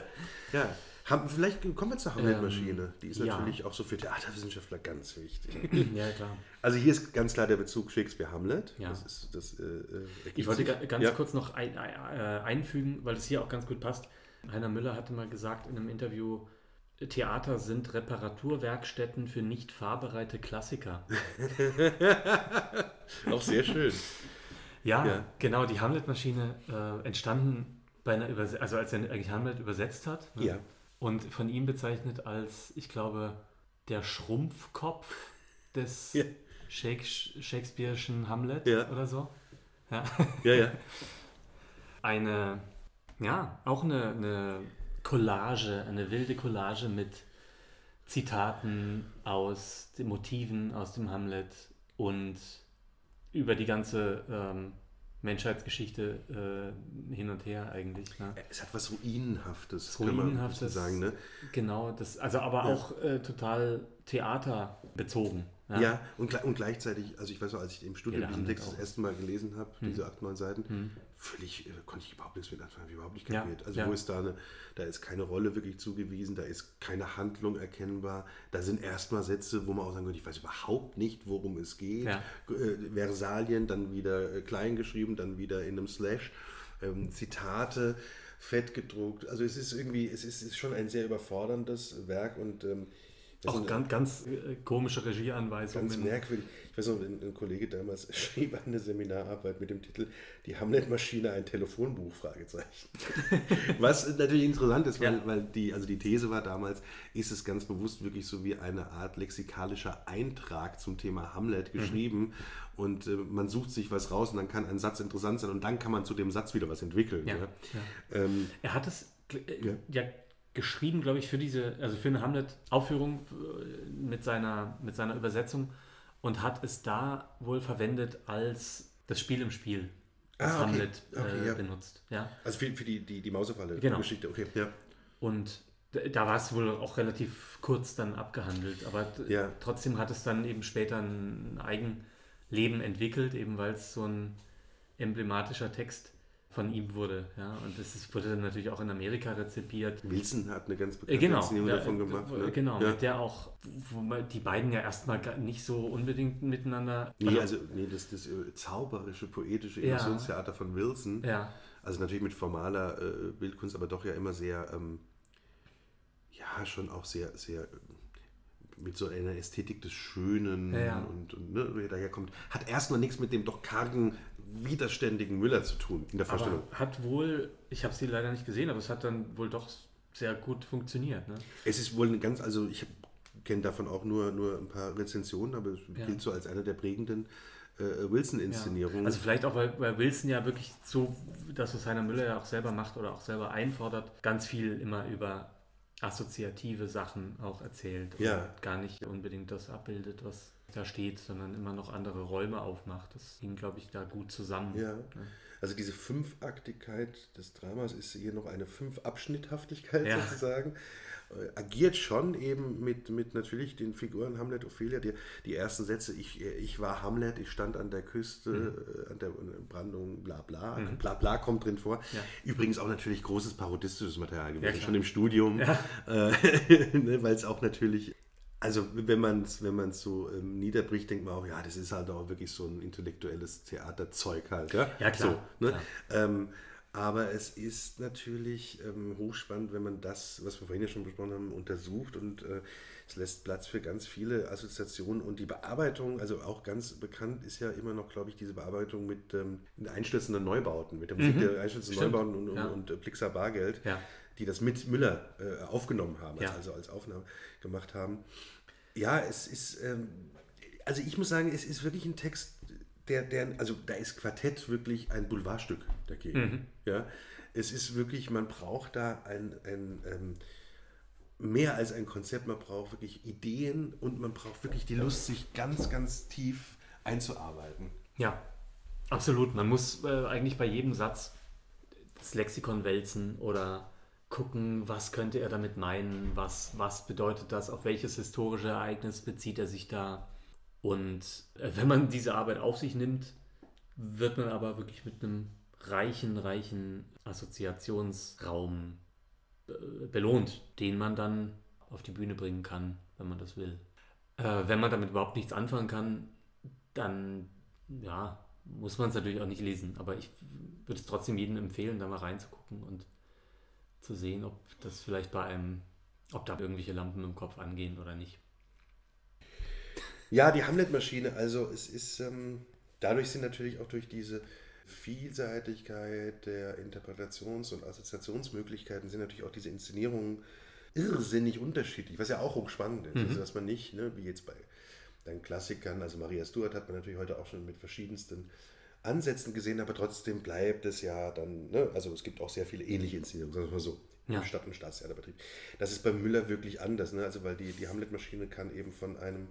ja. Haben, vielleicht kommen wir zur Hamlet-Maschine. Ähm, die ist natürlich ja. auch so für Theaterwissenschaftler ganz wichtig. [laughs]
ja, klar.
Also hier ist ganz klar der Bezug Shakespeare-Hamlet.
Ja. Das ist, das, äh, äh ich wollte ganz ja. kurz noch ein, äh, einfügen, weil es hier auch ganz gut passt. Heiner Müller hatte mal gesagt in einem Interview, Theater sind Reparaturwerkstätten für nicht fahrbereite Klassiker. [laughs]
Auch sehr schön.
Ja, ja. genau, die Hamlet-Maschine äh, entstanden bei einer Überse also als er eigentlich Hamlet übersetzt hat.
Ne? Ja.
Und von ihm bezeichnet als, ich glaube, der Schrumpfkopf des ja. Shakespeare'schen Hamlet
ja.
oder so.
Ja, ja. ja. [laughs]
Eine, ja, auch eine, eine Collage, eine wilde Collage mit Zitaten aus den Motiven aus dem Hamlet und über die ganze ähm, Menschheitsgeschichte äh, hin und her eigentlich. Ne?
Es hat was Ruinenhaftes,
Ruinenhaftes, kann man sagen. Ne? Genau, das, also aber ja. auch äh, total theaterbezogen.
Ja, ja und, und, gleichzeitig, also ich weiß noch, als ich im Studium diesen Text das erste Mal gelesen habe, hm. diese acht, neun Seiten, hm. völlig, äh, konnte ich überhaupt nichts mit anfangen, habe überhaupt nicht kapiert. Ja, also ja. wo ist da eine, da ist keine Rolle wirklich zugewiesen, da ist keine Handlung erkennbar, da sind erstmal Sätze, wo man auch sagen würde, ich weiß überhaupt nicht, worum es geht. Äh, Versalien, dann wieder äh, klein geschrieben, dann wieder in einem Slash, ähm, Zitate, fett gedruckt. Also es ist irgendwie, es ist, ist schon ein sehr überforderndes Werk und ähm,
auch ganz, ganz äh, komische Regieanweisungen.
Ganz merkwürdig. Ich weiß noch, ein, ein, Kollege damals [laughs] schrieb eine Seminararbeit mit dem Titel Die Hamlet-Maschine, ein Telefonbuch? Fragezeichen. [laughs] Was natürlich interessant ist, weil, ja. weil die, also die These war damals, ist es ganz bewusst wirklich so wie eine Art lexikalischer Eintrag zum Thema Hamlet mhm. geschrieben. Mhm. Und äh, man sucht sich was raus und dann kann ein Satz interessant sein und dann kann man zu dem Satz wieder was entwickeln.
Ja. ja. Ähm, er hat es äh, ja geschrieben, glaube ich, für diese, also für eine Hamlet-Aufführung äh, mit seiner, mit seiner Übersetzung und hat es da wohl verwendet als das Spiel im Spiel, ah, okay. Hamlet äh, okay, ja. benutzt. Ja?
Also für, für die, die, die Mausefalle,
genau.
Geschichte, okay. Ja.
Und da war es wohl auch relativ kurz dann abgehandelt, aber ja. trotzdem hat es dann eben später ein Eigenleben entwickelt, eben weil es so ein emblematischer Text von ihm wurde. Ja? Und das ist, wurde dann natürlich auch in Amerika rezipiert.
Wilson hat eine ganz
bekannte äh, genau,
Inszenierung ja, davon gemacht. Ne?
Genau, ja. mit der auch, wo man, die beiden ja erstmal nicht so unbedingt miteinander.
Nee, also nee, das, das äh, zauberische, poetische Illusionstheater ja. von Wilson.
Ja.
Also natürlich mit formaler äh, Bildkunst, aber doch ja immer sehr, ähm, ja, schon auch sehr, sehr mit so einer Ästhetik des Schönen
ja,
und, und ne, wer daherkommt, hat erstmal nichts mit dem doch kargen widerständigen Müller zu tun in der Vorstellung.
Aber hat wohl, ich habe sie leider nicht gesehen, aber es hat dann wohl doch sehr gut funktioniert. Ne?
Es ist wohl ganz, also ich kenne davon auch nur, nur ein paar Rezensionen, aber es ja. gilt so als eine der prägenden äh, Wilson-Inszenierungen. Ja.
Also vielleicht auch, weil, weil, Wilson ja wirklich so, das was Heiner Müller ja auch selber macht oder auch selber einfordert, ganz viel immer über assoziative Sachen auch erzählt
und ja.
gar nicht unbedingt das abbildet, was da steht, sondern immer noch andere Räume aufmacht. Das ging, glaube ich, da gut zusammen.
Ja. Also diese Fünfaktigkeit des Dramas ist hier noch eine Fünfabschnitthaftigkeit ja. sozusagen. Äh, agiert schon eben mit, mit natürlich den Figuren Hamlet, Ophelia. Die, die ersten Sätze, ich, ich war Hamlet, ich stand an der Küste, mhm. Äh, an der Brandung, bla bla. Mhm. Bla bla kommt drin vor.
Ja.
Übrigens auch natürlich großes parodistisches Material gewesen, ja, schon im Studium, [laughs] äh, [laughs] ne, weil es auch natürlich also wenn man es wenn man's so ähm, niederbricht, denkt man auch, ja, das ist halt auch wirklich so ein intellektuelles Theaterzeug halt. Ja,
ja klar.
So, ne? klar. Ähm, aber es ist natürlich ähm, hochspannend, wenn man das, was wir vorhin ja schon besprochen haben, untersucht und äh, es lässt Platz für ganz viele Assoziationen und die Bearbeitung, also auch ganz bekannt ist ja immer noch, glaube ich, diese Bearbeitung mit ähm, einstürzenden Neubauten, mit der Musik mhm. der einstürzenden Neubauten und, ja. und, und Blixer Bargeld,
ja.
die das mit Müller äh, aufgenommen haben,
ja.
also als Aufnahme gemacht haben. Ja, es ist, ähm, also ich muss sagen, es ist wirklich ein Text, der, der, also da ist Quartett wirklich ein Boulevardstück dagegen. Mhm. Ja, es ist wirklich, man braucht da ein, ein ähm, mehr als ein Konzept, man braucht wirklich Ideen und man braucht wirklich die Lust, sich ganz, ganz tief einzuarbeiten.
Ja, absolut. Man muss äh, eigentlich bei jedem Satz das Lexikon wälzen oder gucken, was könnte er damit meinen, was, was bedeutet das, auf welches historische Ereignis bezieht er sich da. Und äh, wenn man diese Arbeit auf sich nimmt, wird man aber wirklich mit einem reichen, reichen Assoziationsraum äh, belohnt, den man dann auf die Bühne bringen kann, wenn man das will. Äh, wenn man damit überhaupt nichts anfangen kann, dann ja, muss man es natürlich auch nicht lesen. Aber ich würde es trotzdem jedem empfehlen, da mal reinzugucken und zu sehen, ob das vielleicht bei einem, ob da irgendwelche Lampen im Kopf angehen oder nicht.
Ja, die Hamlet-Maschine, also es ist, ähm, dadurch sind natürlich auch durch diese Vielseitigkeit der Interpretations- und Assoziationsmöglichkeiten sind natürlich auch diese Inszenierungen irrsinnig unterschiedlich, was ja auch hochspannend ist. Mhm. Also, dass man nicht, ne, wie jetzt bei deinen Klassikern, also Maria Stuart hat man natürlich heute auch schon mit verschiedensten Ansätzen gesehen, aber trotzdem bleibt es ja dann, ne, also es gibt auch sehr viele ähnliche Inszenierungen, sagen wir mal so, ja. im Stadt- und Staatstheaterbetrieb. Das ist bei Müller wirklich anders, ne? also weil die, die Hamlet-Maschine kann eben von einem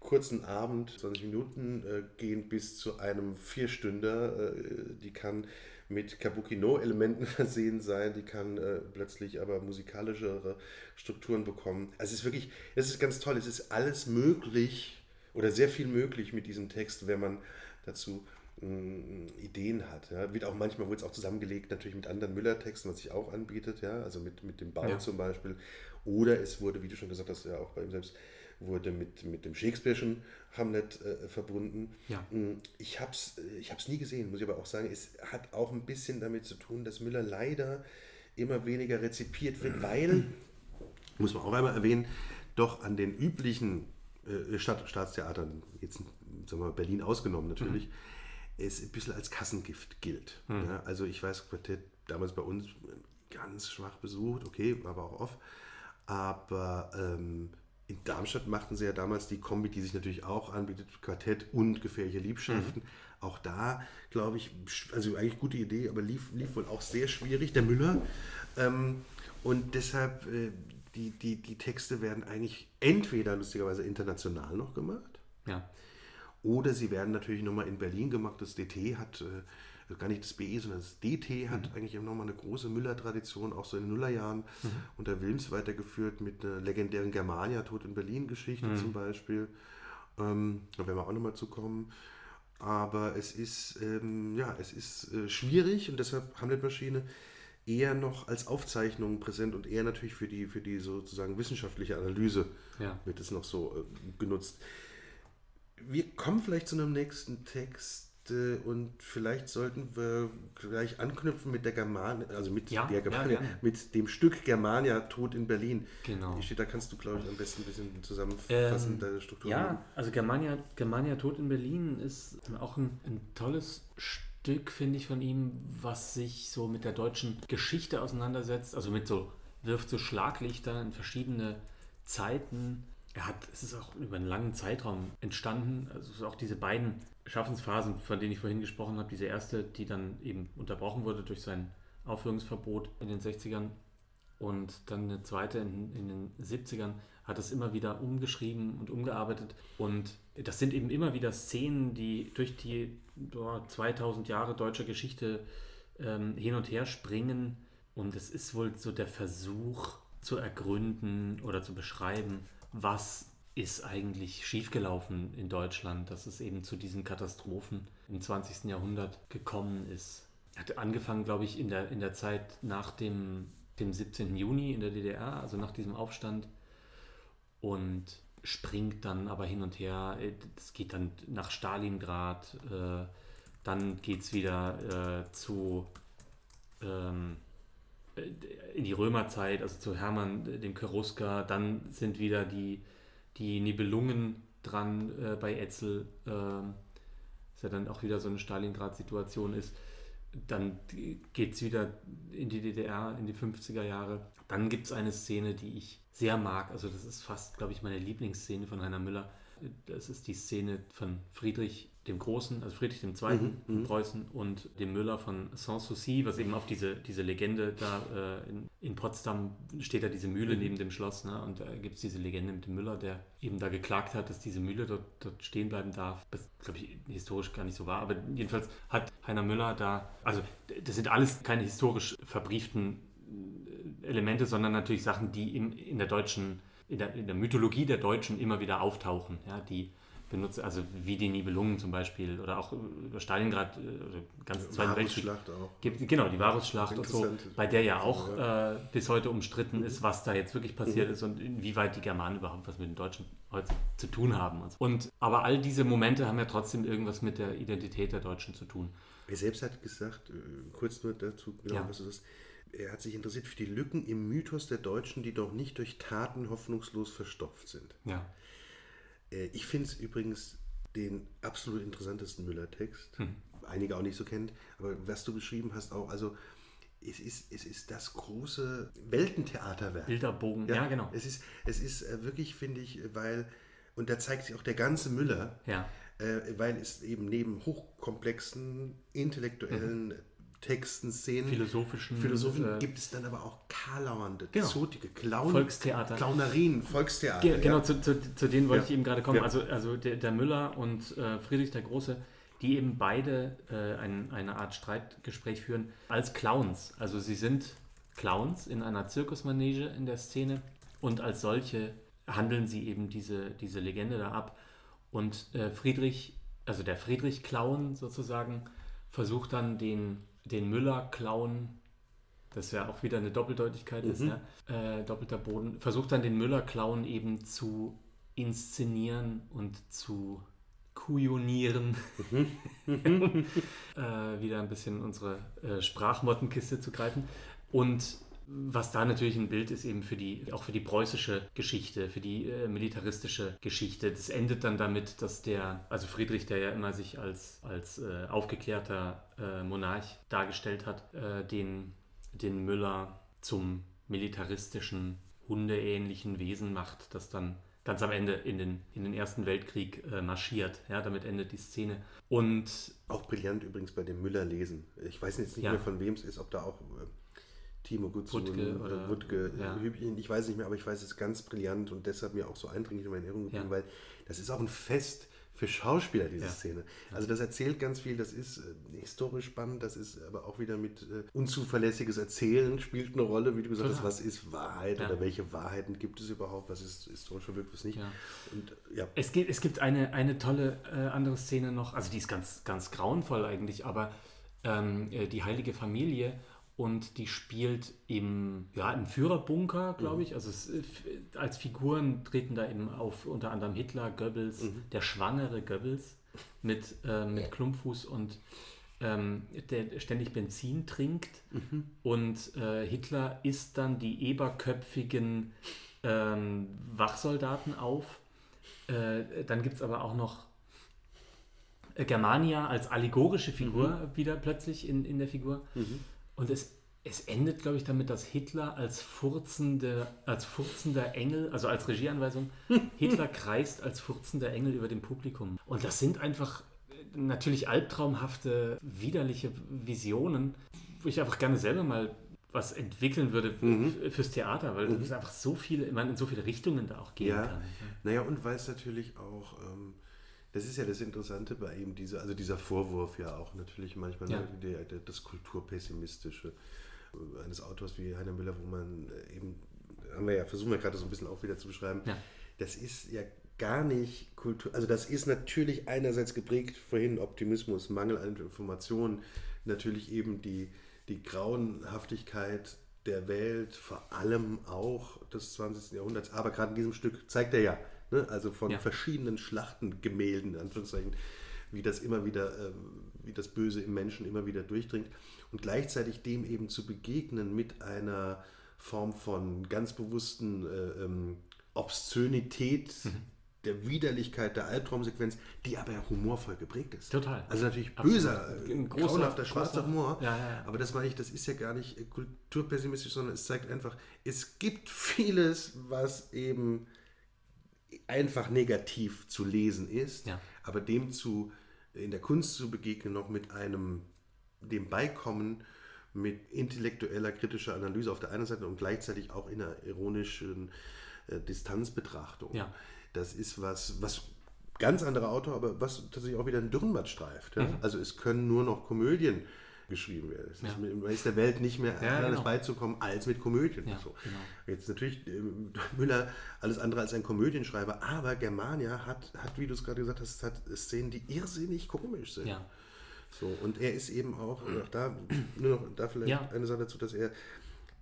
kurzen Abend, 20 Minuten äh, gehen, bis zu einem Vierstünder. Äh, die kann mit Kabuki-No-Elementen [laughs] versehen sein, die kann äh, plötzlich aber musikalischere Strukturen bekommen. Also es ist wirklich, es ist ganz toll, es ist alles möglich oder sehr viel möglich mit diesem Text, wenn man dazu Ideen hat. Ja. Wird auch manchmal wird es auch zusammengelegt, natürlich mit anderen Müller-Texten, was sich auch anbietet, ja, also mit, mit dem Bau ja. zum Beispiel. Oder es wurde, wie du schon gesagt hast, ja auch bei ihm selbst, wurde mit, mit dem Shakespeare'schen Hamlet äh, verbunden. Ja. Mm, ich habe es ich hab's nie gesehen, muss ich aber auch sagen. Es hat auch ein bisschen damit zu tun, dass Müller leider immer weniger rezipiert wird, weil, [clears throat] muss man auch einmal erwähnen, doch an den üblichen äh, Stadt, Staatstheatern, jetzt sagen wir Berlin ausgenommen natürlich, mhm es ein bisschen als Kassengift gilt. Mhm. Ja, also ich weiß, Quartett damals bei uns ganz schwach besucht, okay, war aber auch off. Aber ähm, in Darmstadt machten sie ja damals die Kombi, die sich natürlich auch anbietet, Quartett und gefährliche Liebschaften. Mhm. Auch da, glaube ich, also eigentlich gute Idee, aber lief, lief wohl auch sehr schwierig, der Müller. Ähm, und deshalb, äh, die, die, die Texte werden eigentlich entweder lustigerweise international noch gemacht.
Ja.
Oder sie werden natürlich nochmal in Berlin gemacht. Das DT hat, äh, gar nicht das BE, sondern das DT hat mhm. eigentlich nochmal eine große Müller-Tradition, auch so in den Nullerjahren mhm. unter Wilms weitergeführt mit einer legendären Germania, Tod in Berlin-Geschichte mhm. zum Beispiel. Ähm, da werden wir auch nochmal zukommen. Aber es ist, ähm, ja, es ist äh, schwierig und deshalb Hamlet-Maschine eher noch als Aufzeichnung präsent und eher natürlich für die, für die sozusagen wissenschaftliche Analyse ja. wird es noch so äh, genutzt wir kommen vielleicht zu einem nächsten Text äh, und vielleicht sollten wir gleich anknüpfen mit der Germania, also mit ja, der Germania, ja, mit dem Stück Germania Tod in Berlin.
Genau.
Da kannst du, glaube ich, am besten ein bisschen zusammenfassen, ähm, deine Struktur.
Ja, also Germania, Germania Tod in Berlin ist auch ein, ein tolles Stück, finde ich, von ihm, was sich so mit der deutschen Geschichte auseinandersetzt, also mit so, wirft so Schlaglichter in verschiedene Zeiten er hat, es ist auch über einen langen Zeitraum entstanden. Also auch diese beiden Schaffensphasen, von denen ich vorhin gesprochen habe, diese erste, die dann eben unterbrochen wurde durch sein Aufführungsverbot in den 60ern und dann eine zweite in, in den 70ern, hat es immer wieder umgeschrieben und umgearbeitet. Und das sind eben immer wieder Szenen, die durch die oh, 2000 Jahre deutscher Geschichte ähm, hin und her springen. Und es ist wohl so der Versuch zu ergründen oder zu beschreiben, was ist eigentlich schiefgelaufen in Deutschland, dass es eben zu diesen Katastrophen im 20. Jahrhundert gekommen ist. Hat angefangen, glaube ich, in der, in der Zeit nach dem, dem 17. Juni in der DDR, also nach diesem Aufstand. Und springt dann aber hin und her. Es geht dann nach Stalingrad, äh, dann geht es wieder äh, zu ähm, in die Römerzeit, also zu Hermann dem Cherusker, dann sind wieder die, die Nibelungen dran äh, bei Etzel, äh, was ja dann auch wieder so eine Stalingrad-Situation ist. Dann geht es wieder in die DDR, in die 50er Jahre. Dann gibt es eine Szene, die ich sehr mag. Also das ist fast, glaube ich, meine Lieblingsszene von Heiner Müller. Das ist die Szene von Friedrich dem Großen, also Friedrich II. Mhm, von Preußen und dem Müller von Sanssouci, was eben auf diese, diese Legende da äh, in, in, Potsdam steht da diese Mühle mhm. neben dem Schloss ne? und da gibt es diese Legende mit dem Müller, der eben da geklagt hat, dass diese Mühle dort, dort stehen bleiben darf. Das glaube ich historisch gar nicht so war, aber jedenfalls hat Heiner Müller da, also das sind alles keine historisch verbrieften äh, Elemente, sondern natürlich Sachen, die im, in der deutschen, in der, in der Mythologie der Deutschen immer wieder auftauchen, ja, die benutzt, also wie die Nibelungen zum Beispiel oder auch über Stalingrad, äh, oder ganz Zweiten Weltkrieg. auch. Gibt, genau, die Varusschlacht und so, bei der ja auch äh, bis heute umstritten mhm. ist, was da jetzt wirklich passiert mhm. ist und inwieweit die Germanen überhaupt was mit den Deutschen heute zu tun haben. Und, so. und aber all diese Momente haben ja trotzdem irgendwas mit der Identität der Deutschen zu tun.
Er selbst hat gesagt, äh, kurz nur dazu, genau, ja. was ist das? Er hat sich interessiert für die Lücken im Mythos der Deutschen, die doch nicht durch Taten hoffnungslos verstopft sind.
Ja.
Äh, ich finde es übrigens den absolut interessantesten Müller-Text. Hm. Einige auch nicht so kennt, aber was du beschrieben hast auch, also es ist, es ist das große Weltentheaterwerk.
Bilderbogen, ja, ja genau.
Es ist, es ist äh, wirklich, finde ich, weil, und da zeigt sich auch der ganze Müller,
ja.
äh, weil es eben neben hochkomplexen, intellektuellen mhm. Texten, Szenen,
philosophischen,
Philosophien äh, gibt es dann aber auch karlauernde,
genau.
zotige, Clown,
Volkstheater.
Clownerien, Volkstheater.
Ge genau, ja. zu, zu, zu, denen wollte ja. ich eben gerade kommen. Ja. Also, also der, der Müller und äh, Friedrich der Große, die eben beide äh, ein, eine Art Streitgespräch führen als Clowns. Also sie sind Clowns in einer Zirkusmanege in der Szene und als solche handeln sie eben diese, diese Legende da ab. Und äh, Friedrich, also der Friedrich-Clown sozusagen, versucht dann den den Müller klauen, das ja auch wieder eine Doppeldeutigkeit mhm. ist, ja? äh, doppelter Boden, versucht dann den Müller klauen eben zu inszenieren und zu kujonieren. Mhm. [laughs] äh, wieder ein bisschen unsere äh, Sprachmottenkiste zu greifen. Und was da natürlich ein Bild ist eben für die, auch für die preußische Geschichte, für die äh, militaristische Geschichte. Das endet dann damit, dass der, also Friedrich, der ja immer sich als, als äh, aufgeklärter äh, Monarch dargestellt hat, äh, den, den Müller zum militaristischen, hundeähnlichen Wesen macht, das dann ganz am Ende in den, in den Ersten Weltkrieg äh, marschiert. Ja, damit endet die Szene. Und
auch brillant übrigens bei dem Müller lesen. Ich weiß jetzt nicht ja. mehr, von wem es ist, ob da auch äh, Timo
Wutke oder
Wutke, ja. ich weiß nicht mehr, aber ich weiß es ganz brillant und deshalb mir auch so eindringlich in meine Erinnerung geblieben, ja. weil das ist auch ein Fest für Schauspieler, diese ja. Szene. Also das erzählt ganz viel, das ist äh, historisch spannend, das ist aber auch wieder mit äh, unzuverlässiges Erzählen spielt eine Rolle, wie du gesagt hast, was ist Wahrheit oder welche Wahrheiten gibt es überhaupt, was ist historisch verwirkt, was nicht.
Und, ja. es, gibt, es gibt eine, eine tolle äh, andere Szene noch, also die ist ganz, ganz grauenvoll eigentlich, aber ähm, äh, die heilige Familie und die spielt im, ja, im Führerbunker, glaube mhm. ich. Also es, als Figuren treten da eben auf unter anderem Hitler, Goebbels, mhm. der schwangere Goebbels mit, äh, mit Klumpfuß und ähm, der ständig Benzin trinkt. Mhm. Und äh, Hitler isst dann die eberköpfigen ähm, Wachsoldaten auf. Äh, dann gibt es aber auch noch äh, Germania als allegorische Figur mhm. wieder plötzlich in, in der Figur. Mhm. Und es, es endet, glaube ich, damit, dass Hitler als, furzende, als furzender Engel, also als Regieanweisung, [laughs] Hitler kreist als furzender Engel über dem Publikum. Und das sind einfach äh, natürlich albtraumhafte, widerliche Visionen, wo ich einfach gerne selber mal was entwickeln würde mhm. fürs Theater, weil mhm. es einfach so viele, man in so viele Richtungen da auch gehen ja. kann.
Naja, und weil es natürlich auch, ähm, das ist ja das Interessante bei ihm, diese, also dieser Vorwurf ja auch natürlich manchmal, ja. ne, der, der, das Kulturpessimistische eines Autors wie Heiner Müller, wo man äh, eben, haben wir ja, versuchen wir gerade so ein bisschen auch wieder zu beschreiben,
ja.
das ist ja gar nicht Kultur, also das ist natürlich einerseits geprägt, vorhin Optimismus, Mangel an Informationen, natürlich eben die, die Grauenhaftigkeit der Welt, vor allem auch des 20. Jahrhunderts, aber gerade in diesem Stück zeigt er ja, ne, also von ja. verschiedenen Schlachtengemälden, in Anführungszeichen, wie das immer wieder, äh, wie das Böse im Menschen immer wieder durchdringt und gleichzeitig dem eben zu begegnen mit einer Form von ganz bewussten äh, ähm, Obszönität, mhm. der Widerlichkeit der Albtraumsequenz, die aber ja humorvoll geprägt ist.
Total.
Also natürlich böser, Absolut. grauenhafter, schwarzer Humor.
Ja, ja, ja.
Aber das meine ich, das ist ja gar nicht kulturpessimistisch, sondern es zeigt einfach, es gibt vieles, was eben einfach negativ zu lesen ist, aber dem zu in der Kunst zu begegnen, noch mit einem, dem Beikommen mit intellektueller, kritischer Analyse auf der einen Seite und gleichzeitig auch in einer ironischen äh, Distanzbetrachtung.
Ja.
Das ist was, was ganz anderer Autor, aber was tatsächlich auch wieder ein Dürrenmatt streift. Ja?
Mhm.
Also es können nur noch Komödien geschrieben werden. Es ist,
Ja.
ist der Welt nicht mehr
Ja,
anders
genau.
beizukommen als mit Komödien.
Ja,
so.
genau.
Jetzt natürlich ähm, Müller alles andere als ein Komödienschreiber, aber Germania hat, hat wie du es gerade gesagt hast, hat Szenen, die irrsinnig komisch sind.
Ja.
So, und er ist eben auch, auch da, nur noch da vielleicht
Ja.
eine Sache dazu, dass er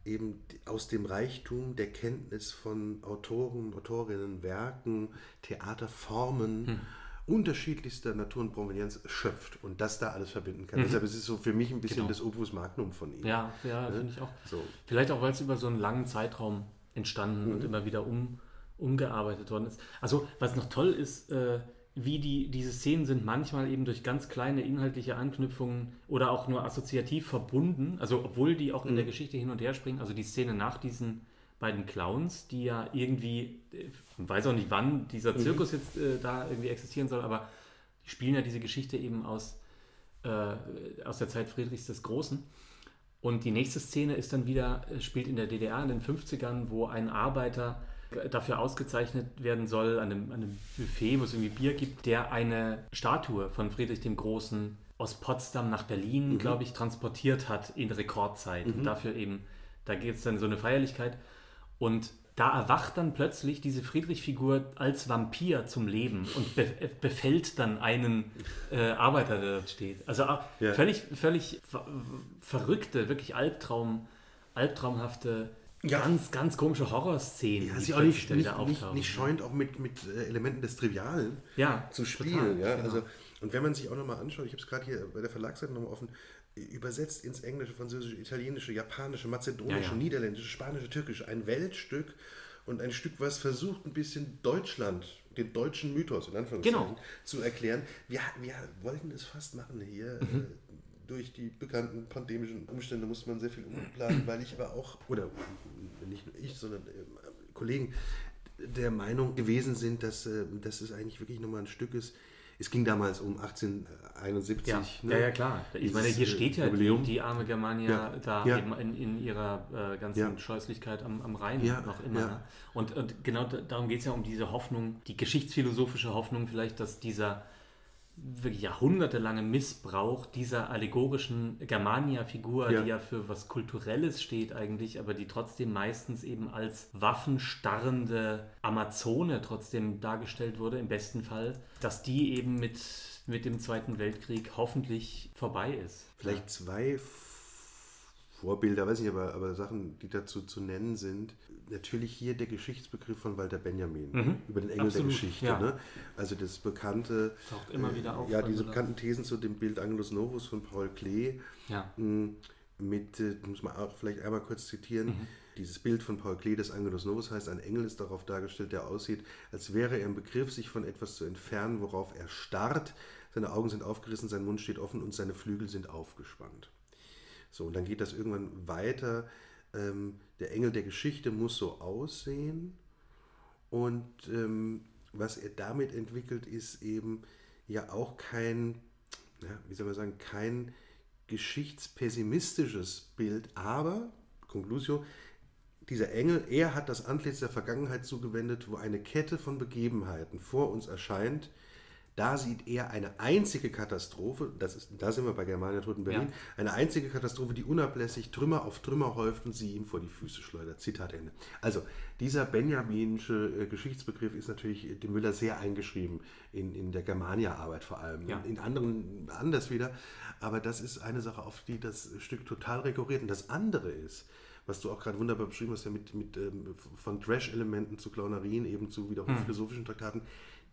eben aus dem Reichtum der Kenntnis von Autoren, Autorinnen, Werken, Theaterformen
Hm.
Unterschiedlichster Natur und Provenienz schöpft und das da alles verbinden kann.
Mhm.
Deshalb ist es so für mich ein bisschen
Genau.
das Opus Magnum von ihm.
Ja, ja,
Ne?
finde ich auch.
So.
Vielleicht auch, weil es über so einen langen Zeitraum entstanden
Mhm.
und immer wieder um, umgearbeitet worden ist. Also, was noch toll ist, äh, wie die, diese Szenen sind manchmal eben durch ganz kleine inhaltliche Anknüpfungen oder auch nur assoziativ verbunden. Also, obwohl die auch in
Mhm.
der Geschichte hin und her springen. Also, die Szene nach diesen beiden Clowns, die ja irgendwie, äh, man weiß auch nicht, wann dieser Zirkus jetzt äh, da irgendwie existieren soll, aber die spielen ja diese Geschichte eben aus, äh, aus der Zeit Friedrichs des Großen. Und die nächste Szene ist dann wieder, äh, spielt in der DDR in den 50ern, wo ein Arbeiter äh, dafür ausgezeichnet werden soll, an einem, an einem Buffet, wo es irgendwie Bier gibt, der eine Statue von Friedrich dem Großen aus Potsdam nach Berlin, glaube ich, transportiert hat in Rekordzeit. Und dafür eben, da gibt es dann so eine Feierlichkeit. Und da erwacht dann plötzlich diese Friedrich-Figur als Vampir zum Leben und be äh, befällt dann einen äh, Arbeiter, der dort steht. Also auch
Ja.
völlig, völlig ver verrückte, wirklich Albtraum, albtraumhafte,
Ja.
ganz, ganz komische Horrorszenen,
Ja,
die
sie auch nicht,
da
nicht,
wieder
nicht,
auftauchen.
nicht scheuend auch mit, mit äh, Elementen des Trivialen
Ja,
zu spielen.
total,
ja?
genau.
also, und wenn man sich auch nochmal anschaut, ich habe es gerade hier bei der Verlagsseite nochmal offen, übersetzt ins Englische, Französische, Italienische, Japanische, Mazedonische,
Ja.
Niederländische, Spanische, Türkische, ein Weltstück und ein Stück, was versucht, ein bisschen Deutschland, den deutschen Mythos in Anführungszeichen,
Genau.
zu erklären. Wir, wir wollten es fast machen hier.
Mhm.
Äh, durch die bekannten pandemischen Umstände musste man sehr viel umplanen, weil ich aber auch, oder nicht nur ich, sondern äh, Kollegen der Meinung gewesen sind, dass, äh, dass es eigentlich wirklich nochmal ein Stück ist. Es ging damals um 1871.
Ja,
ne?
ja, ja, klar. Ich meine, hier
äh,
steht ja die, die arme Germania
Ja,
da
ja.
eben in, in ihrer äh, ganzen. Scheußlichkeit am, am Rhein noch immer. Ne? Und, und genau da- darum geht es ja um diese Hoffnung, die geschichtsphilosophische Hoffnung vielleicht, dass dieser jahrhundertelange Missbrauch dieser allegorischen Germania-Figur,
Ja.
die ja für was Kulturelles steht eigentlich, aber die trotzdem meistens eben als waffenstarrende Amazone trotzdem dargestellt wurde, im besten Fall, dass die eben mit, mit dem Zweiten Weltkrieg hoffentlich vorbei ist.
Vielleicht zwei Vorbilder, weiß ich aber, aber Sachen, die dazu zu nennen sind. Natürlich hier der Geschichtsbegriff von Walter Benjamin
Mhm.
über den Engel
Absolut,
der Geschichte.
ja.
Ne? Also das bekannte,
Taucht immer wieder auf
ja, diese bekannten Thesen zu dem Bild Angelus Novus von Paul Klee.
Ja.
mh, Mit, äh, muss man auch vielleicht einmal kurz zitieren,
Mhm.
dieses Bild von Paul Klee des Angelus Novus heißt, ein Engel ist darauf dargestellt, der aussieht, als wäre er im Begriff, sich von etwas zu entfernen, worauf er starrt. Seine Augen sind aufgerissen, sein Mund steht offen und seine Flügel sind aufgespannt. So, und dann geht das irgendwann weiter. Ähm, der Engel der Geschichte muss so aussehen. Und ähm, was er damit entwickelt, ist eben ja auch kein, ja, wie soll man sagen, kein geschichtspessimistisches Bild, aber, Conclusio, dieser Engel, er hat das Antlitz der Vergangenheit zugewendet, wo eine Kette von Begebenheiten vor uns erscheint. Da sieht er eine einzige Katastrophe, das ist, da sind wir bei Germania Toten Berlin,
Ja.
eine einzige Katastrophe, die unablässig Trümmer auf Trümmer häuft und sie ihm vor die Füße schleudert. Zitat Ende. Also, dieser benjaminische äh, Geschichtsbegriff ist natürlich dem Müller sehr eingeschrieben, in, in der Germania-Arbeit vor allem.
Ja.
In anderen anders wieder. Aber das ist eine Sache, auf die das Stück total rekurriert. Und das andere ist, was du auch gerade wunderbar beschrieben hast, ja mit, mit ähm, von Trash-Elementen zu Clownerien, eben zu wiederum philosophischen Traktaten,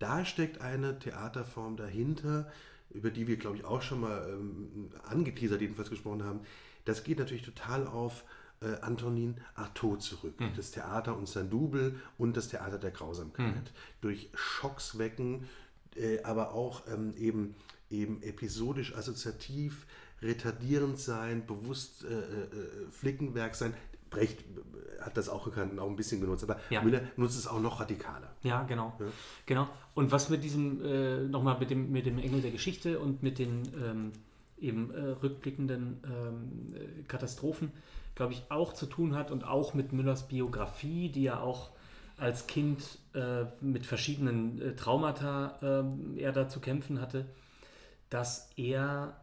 da steckt eine Theaterform dahinter, über die wir, glaube ich, auch schon mal ähm, angeteasert jedenfalls gesprochen haben. Das geht natürlich total auf äh, Antonin Artaud zurück. Das Theater und sein Double und das Theater der Grausamkeit. Durch Schocks wecken, äh, aber auch ähm, eben, eben episodisch assoziativ, retardierend sein, bewusst äh, äh, Flickenwerk sein. Brecht hat das auch gekannt und auch ein bisschen genutzt, aber
Ja.
Müller nutzt es auch noch radikaler.
Ja, genau.
Ja.
genau. Und was mit diesem, äh, nochmal mit dem, mit dem Engel der Geschichte und mit den ähm, eben äh, rückblickenden ähm, äh, Katastrophen, glaube ich, auch zu tun hat und auch mit Müllers Biografie, die ja auch als Kind äh, mit verschiedenen äh, Traumata ähm, er da zu kämpfen hatte, dass er,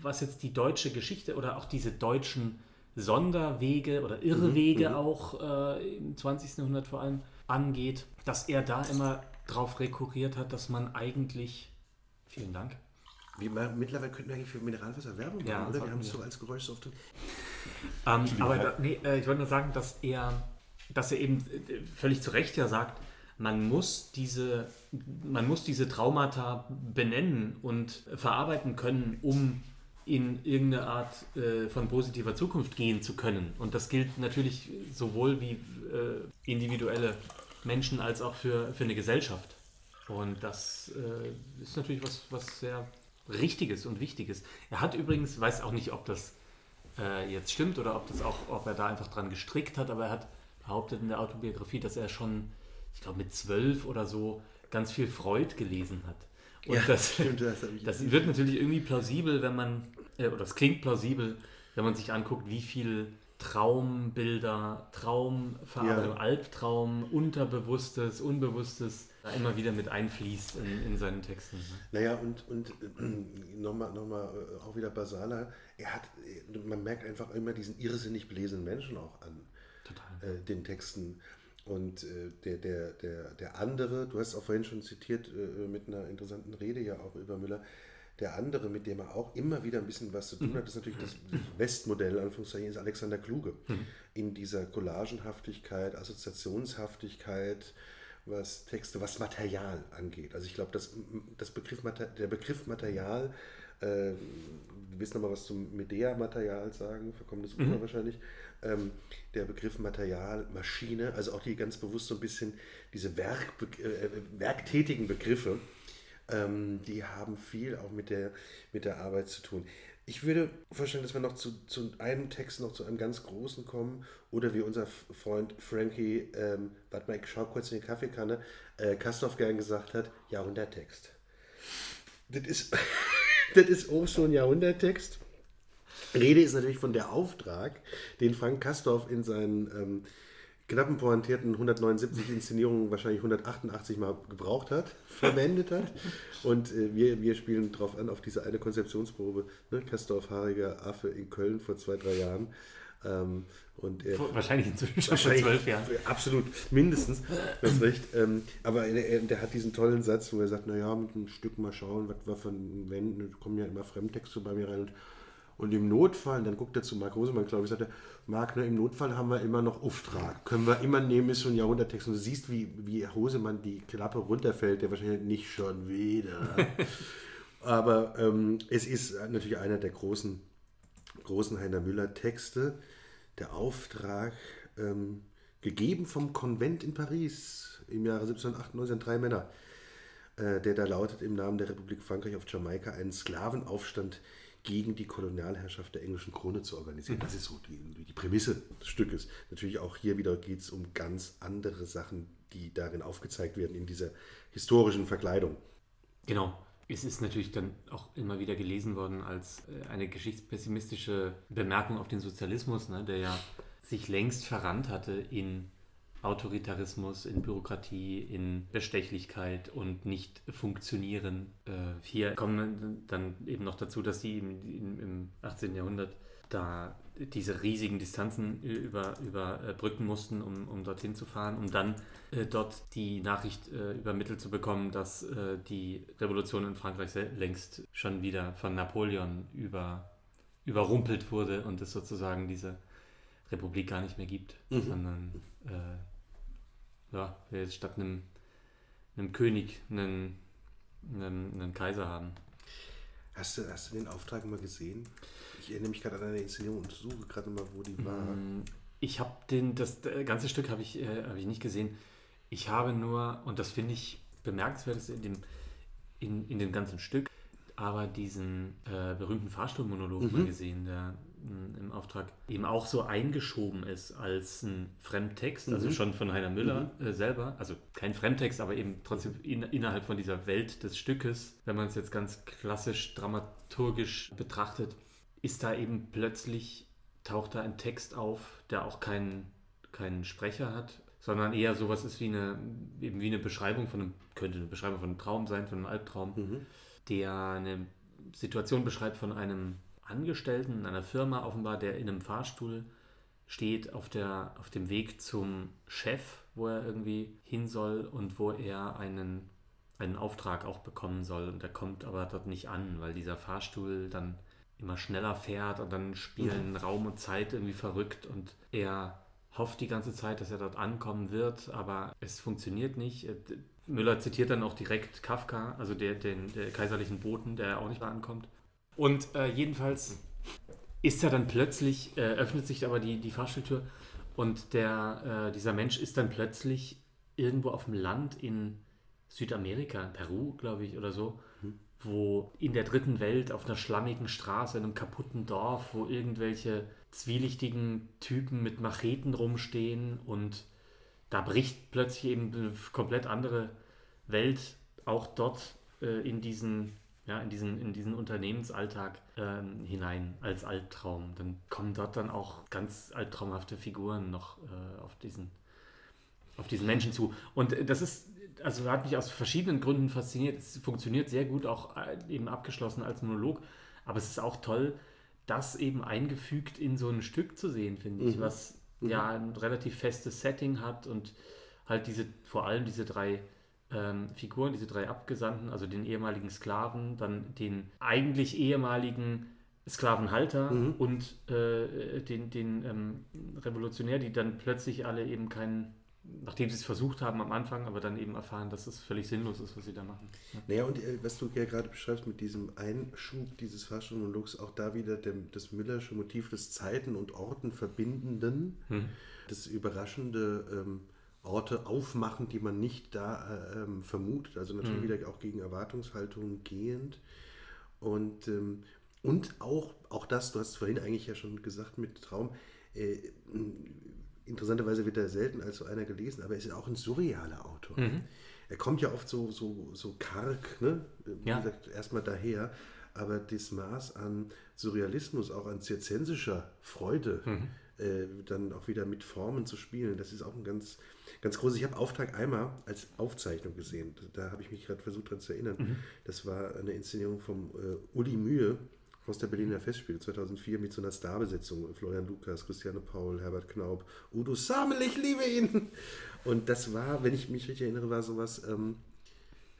was jetzt die deutsche Geschichte oder auch diese deutschen Sonderwege oder Irrwege
mhm.
auch äh, im 20. Jahrhundert vor allem angeht, dass er da immer drauf rekurriert hat, dass man eigentlich, vielen Dank,
Wie, man, mittlerweile könnten wir eigentlich für Mineralwasser Werbung machen,
Ja,
oder? Wir haben es so als Geräusch so oft.
Ähm, aber da, nee, äh, ich wollte nur sagen, dass er, dass er eben äh, völlig zu Recht ja sagt, man muss diese, man muss diese Traumata benennen und verarbeiten können, um in irgendeine Art äh, von positiver Zukunft gehen zu können. Und das gilt natürlich sowohl wie äh, individuelle Menschen als auch für, für eine Gesellschaft. Und das äh, ist natürlich was, was sehr Richtiges und Wichtiges. Er hat übrigens, weiß auch nicht, ob das äh, jetzt stimmt oder ob das auch, ob er da einfach dran gestrickt hat, aber er hat behauptet in der Autobiografie, dass er schon, ich glaube mit zwölf oder so, ganz viel Freud gelesen hat. Und das,
stimmt, das
das wird natürlich irgendwie plausibel, wenn man, äh, oder es klingt plausibel, wenn man sich anguckt, wie viel Traumbilder, Traumverarbeitung,
Ja.
Albtraum, Unterbewusstes, Unbewusstes da immer wieder mit einfließt in, in seinen Texten. ne?
Naja, und, und äh, nochmal noch mal, äh, auch wieder basaler, er hat, äh, man merkt einfach immer diesen irrsinnig belesenen Menschen auch an
Total.
äh, den Texten. Und äh, der, der, der, der andere, du hast auch vorhin schon zitiert äh, mit einer interessanten Rede ja auch über Müller, der andere, mit dem er auch immer wieder ein bisschen was zu tun hat, ist natürlich das Westmodell, Anführungszeichen, ist Alexander Kluge. In dieser Collagenhaftigkeit, Assoziationshaftigkeit, was Texte, was Material angeht. Also ich glaube, das, das Begriff, der Begriff Material, äh, wir wissen noch mal was zum Medea-Material sagen, verkommenes Ufer wahrscheinlich. Ähm, der Begriff Material, Maschine, also auch die ganz bewusst so ein bisschen diese Werk, äh, werktätigen Begriffe, ähm, die haben viel auch mit der, mit der Arbeit zu tun. Ich würde vorstellen, dass wir noch zu, zu einem Text, noch zu einem ganz großen kommen. Oder wie unser Freund Frankie, ähm, warte mal, ich schau kurz in die Kaffeekanne, äh, Kastorf gern gesagt hat, Jahrhunderttext. Das ist, [laughs] das ist auch so ein Jahrhunderttext. Rede ist natürlich von der Auftrag, den Frank Kastorf in seinen ähm, knappen pointierten 179 Inszenierungen wahrscheinlich 188 Mal gebraucht hat, [laughs] verwendet hat. Und äh, wir, wir spielen drauf an, auf diese eine Konzeptionsprobe. Ne? Kastorf, haariger Affe in Köln vor zwei, drei Jahren. Ähm, und er,
Vor- Wahrscheinlich inzwischen schon vor zwölf Jahren. [laughs]
Absolut, mindestens. Du hast recht. Ähm, aber er, er, der hat diesen tollen Satz, wo er sagt, naja, mit einem Stück mal schauen, was wir von Wänden, da kommen ja immer Fremdtexte bei mir rein. Und, und im Notfall, dann guckt er zu Marc Rosemann, glaube ich, sagt er, Marc, ne, im Notfall haben wir immer noch Auftrag. Können wir immer nehmen, ist so ein Jahrhunderttext. Und du siehst, wie, wie Hosemann die Klappe runterfällt, der wahrscheinlich nicht schon wieder. [laughs] aber ähm, es ist natürlich einer der großen großen Heiner Müller Texte, der Auftrag, ähm, gegeben vom Konvent in Paris im Jahre 1798 an drei Männer, äh, der da lautet im Namen der Republik Frankreich auf Jamaika einen Sklavenaufstand gegen die Kolonialherrschaft der englischen Krone zu organisieren. Das ist so die, die Prämisse des Stückes. Natürlich auch hier wieder geht es um ganz andere Sachen, die darin aufgezeigt werden in dieser historischen Verkleidung.
Genau. Es ist natürlich dann auch immer wieder gelesen worden als äh, eine geschichtspessimistische Bemerkung auf den Sozialismus, ne, der ja sich längst verrannt hatte in Autoritarismus, in Bürokratie, in Bestechlichkeit und nicht funktionieren. Äh, hier kommen dann eben noch dazu, dass die im, im, im 18. Jahrhundert da diese riesigen Distanzen äh, über, überbrücken mussten, um, um dorthin zu fahren, um dann äh, dort die Nachricht äh, übermittelt zu bekommen, dass äh, die Revolution in Frankreich längst schon wieder von Napoleon über, überrumpelt wurde und es sozusagen diese Republik gar nicht mehr gibt, sondern äh, ja, wir jetzt statt einem, einem König einen, einen, einen Kaiser haben.
Hast du, hast du den Auftrag mal gesehen? Ich erinnere mich gerade an eine Inszenierung und suche gerade mal, wo die war.
Mm, Ich habe den, das äh, ganze Stück habe ich, äh, habe ich nicht gesehen. Ich habe nur, und das finde ich bemerkenswert in dem, in, in dem ganzen Stück, aber diesen äh, berühmten Fahrstuhlmonolog mal gesehen, der im Auftrag eben auch so eingeschoben ist als ein Fremdtext, also mhm. schon von Heiner Müller mhm. äh, selber, also kein Fremdtext, aber eben trotzdem in, innerhalb von dieser Welt des Stückes, wenn man es jetzt ganz klassisch dramaturgisch betrachtet, ist da eben plötzlich, taucht da ein Text auf, der auch keinen, keinen Sprecher hat, sondern eher sowas ist wie eine, eben wie eine Beschreibung von einem, könnte eine Beschreibung von einem Traum sein, von einem Albtraum, mhm. der eine Situation beschreibt von einem Angestellten in einer Firma offenbar, der in einem Fahrstuhl steht auf, der, auf dem Weg zum Chef, wo er irgendwie hin soll und wo er einen, einen Auftrag auch bekommen soll. Und der kommt aber dort nicht an, weil dieser Fahrstuhl dann immer schneller fährt und dann spielen mhm. Raum und Zeit irgendwie verrückt und er hofft die ganze Zeit, dass er dort ankommen wird, aber es funktioniert nicht. Müller zitiert dann auch direkt Kafka, also der, den der kaiserlichen Boten, der auch nicht mehr ankommt. Und äh, jedenfalls ist er dann plötzlich, äh, öffnet sich aber die, die Fahrstuhltür und der, äh, dieser Mensch ist dann plötzlich irgendwo auf dem Land in Südamerika, Peru, glaube ich, oder so. Wo in der dritten Welt auf einer schlammigen Straße, in einem kaputten Dorf, wo irgendwelche zwielichtigen Typen mit Macheten rumstehen und da bricht plötzlich eben eine komplett andere Welt auch dort äh, in diesen ja, in diesen, in diesen Unternehmensalltag ähm, hinein als Albtraum. Dann kommen dort dann auch ganz albtraumhafte Figuren noch äh, auf, diesen, auf diesen Menschen zu. Und das ist, also hat mich aus verschiedenen Gründen fasziniert. Es funktioniert sehr gut, auch äh, eben abgeschlossen als Monolog. Aber es ist auch toll, das eben eingefügt in so ein Stück zu sehen, finde ich, mhm. was mhm. ja ein relativ festes Setting hat und halt diese, vor allem diese drei ähm, Figuren, diese drei Abgesandten, also den ehemaligen Sklaven, dann den eigentlich ehemaligen Sklavenhalter mhm. und äh, den, den ähm, Revolutionär, die dann plötzlich alle eben keinen, nachdem sie es versucht haben am Anfang, aber dann eben erfahren, dass es völlig sinnlos ist, was sie da machen.
Ja. Naja, und äh, was du ja gerade beschreibst mit diesem Einschub dieses Fahrstuhlmonologs, auch da wieder dem, das Müllersche Motiv des Zeiten und Orten verbindenden, hm. das überraschende ähm, Orte aufmachen, die man nicht da äh, ähm, vermutet. Also natürlich mhm. wieder auch gegen Erwartungshaltungen gehend. Und, ähm, und auch, auch das, du hast es vorhin eigentlich ja schon gesagt mit Traum, äh, interessanterweise wird er selten als so einer gelesen, aber er ist auch ein surrealer Autor. Mhm. Er kommt ja oft so, so, so karg, ne? wie ja. gesagt, erstmal daher, aber das Maß an Surrealismus, auch an zirzensischer Freude, mhm. äh, dann auch wieder mit Formen zu spielen, das ist auch ein ganz, Ganz groß, ich habe Auftrag einmal als Aufzeichnung gesehen. Da habe ich mich gerade versucht daran zu erinnern. Mhm. Das war eine Inszenierung vom äh, Uli Mühe aus der Berliner Festspiele 2004 mit so einer Starbesetzung. Florian Lukas, Christiane Paul, Herbert Knaub, Udo Samel, ich liebe ihn. Und das war, wenn ich mich richtig erinnere, war sowas, ähm,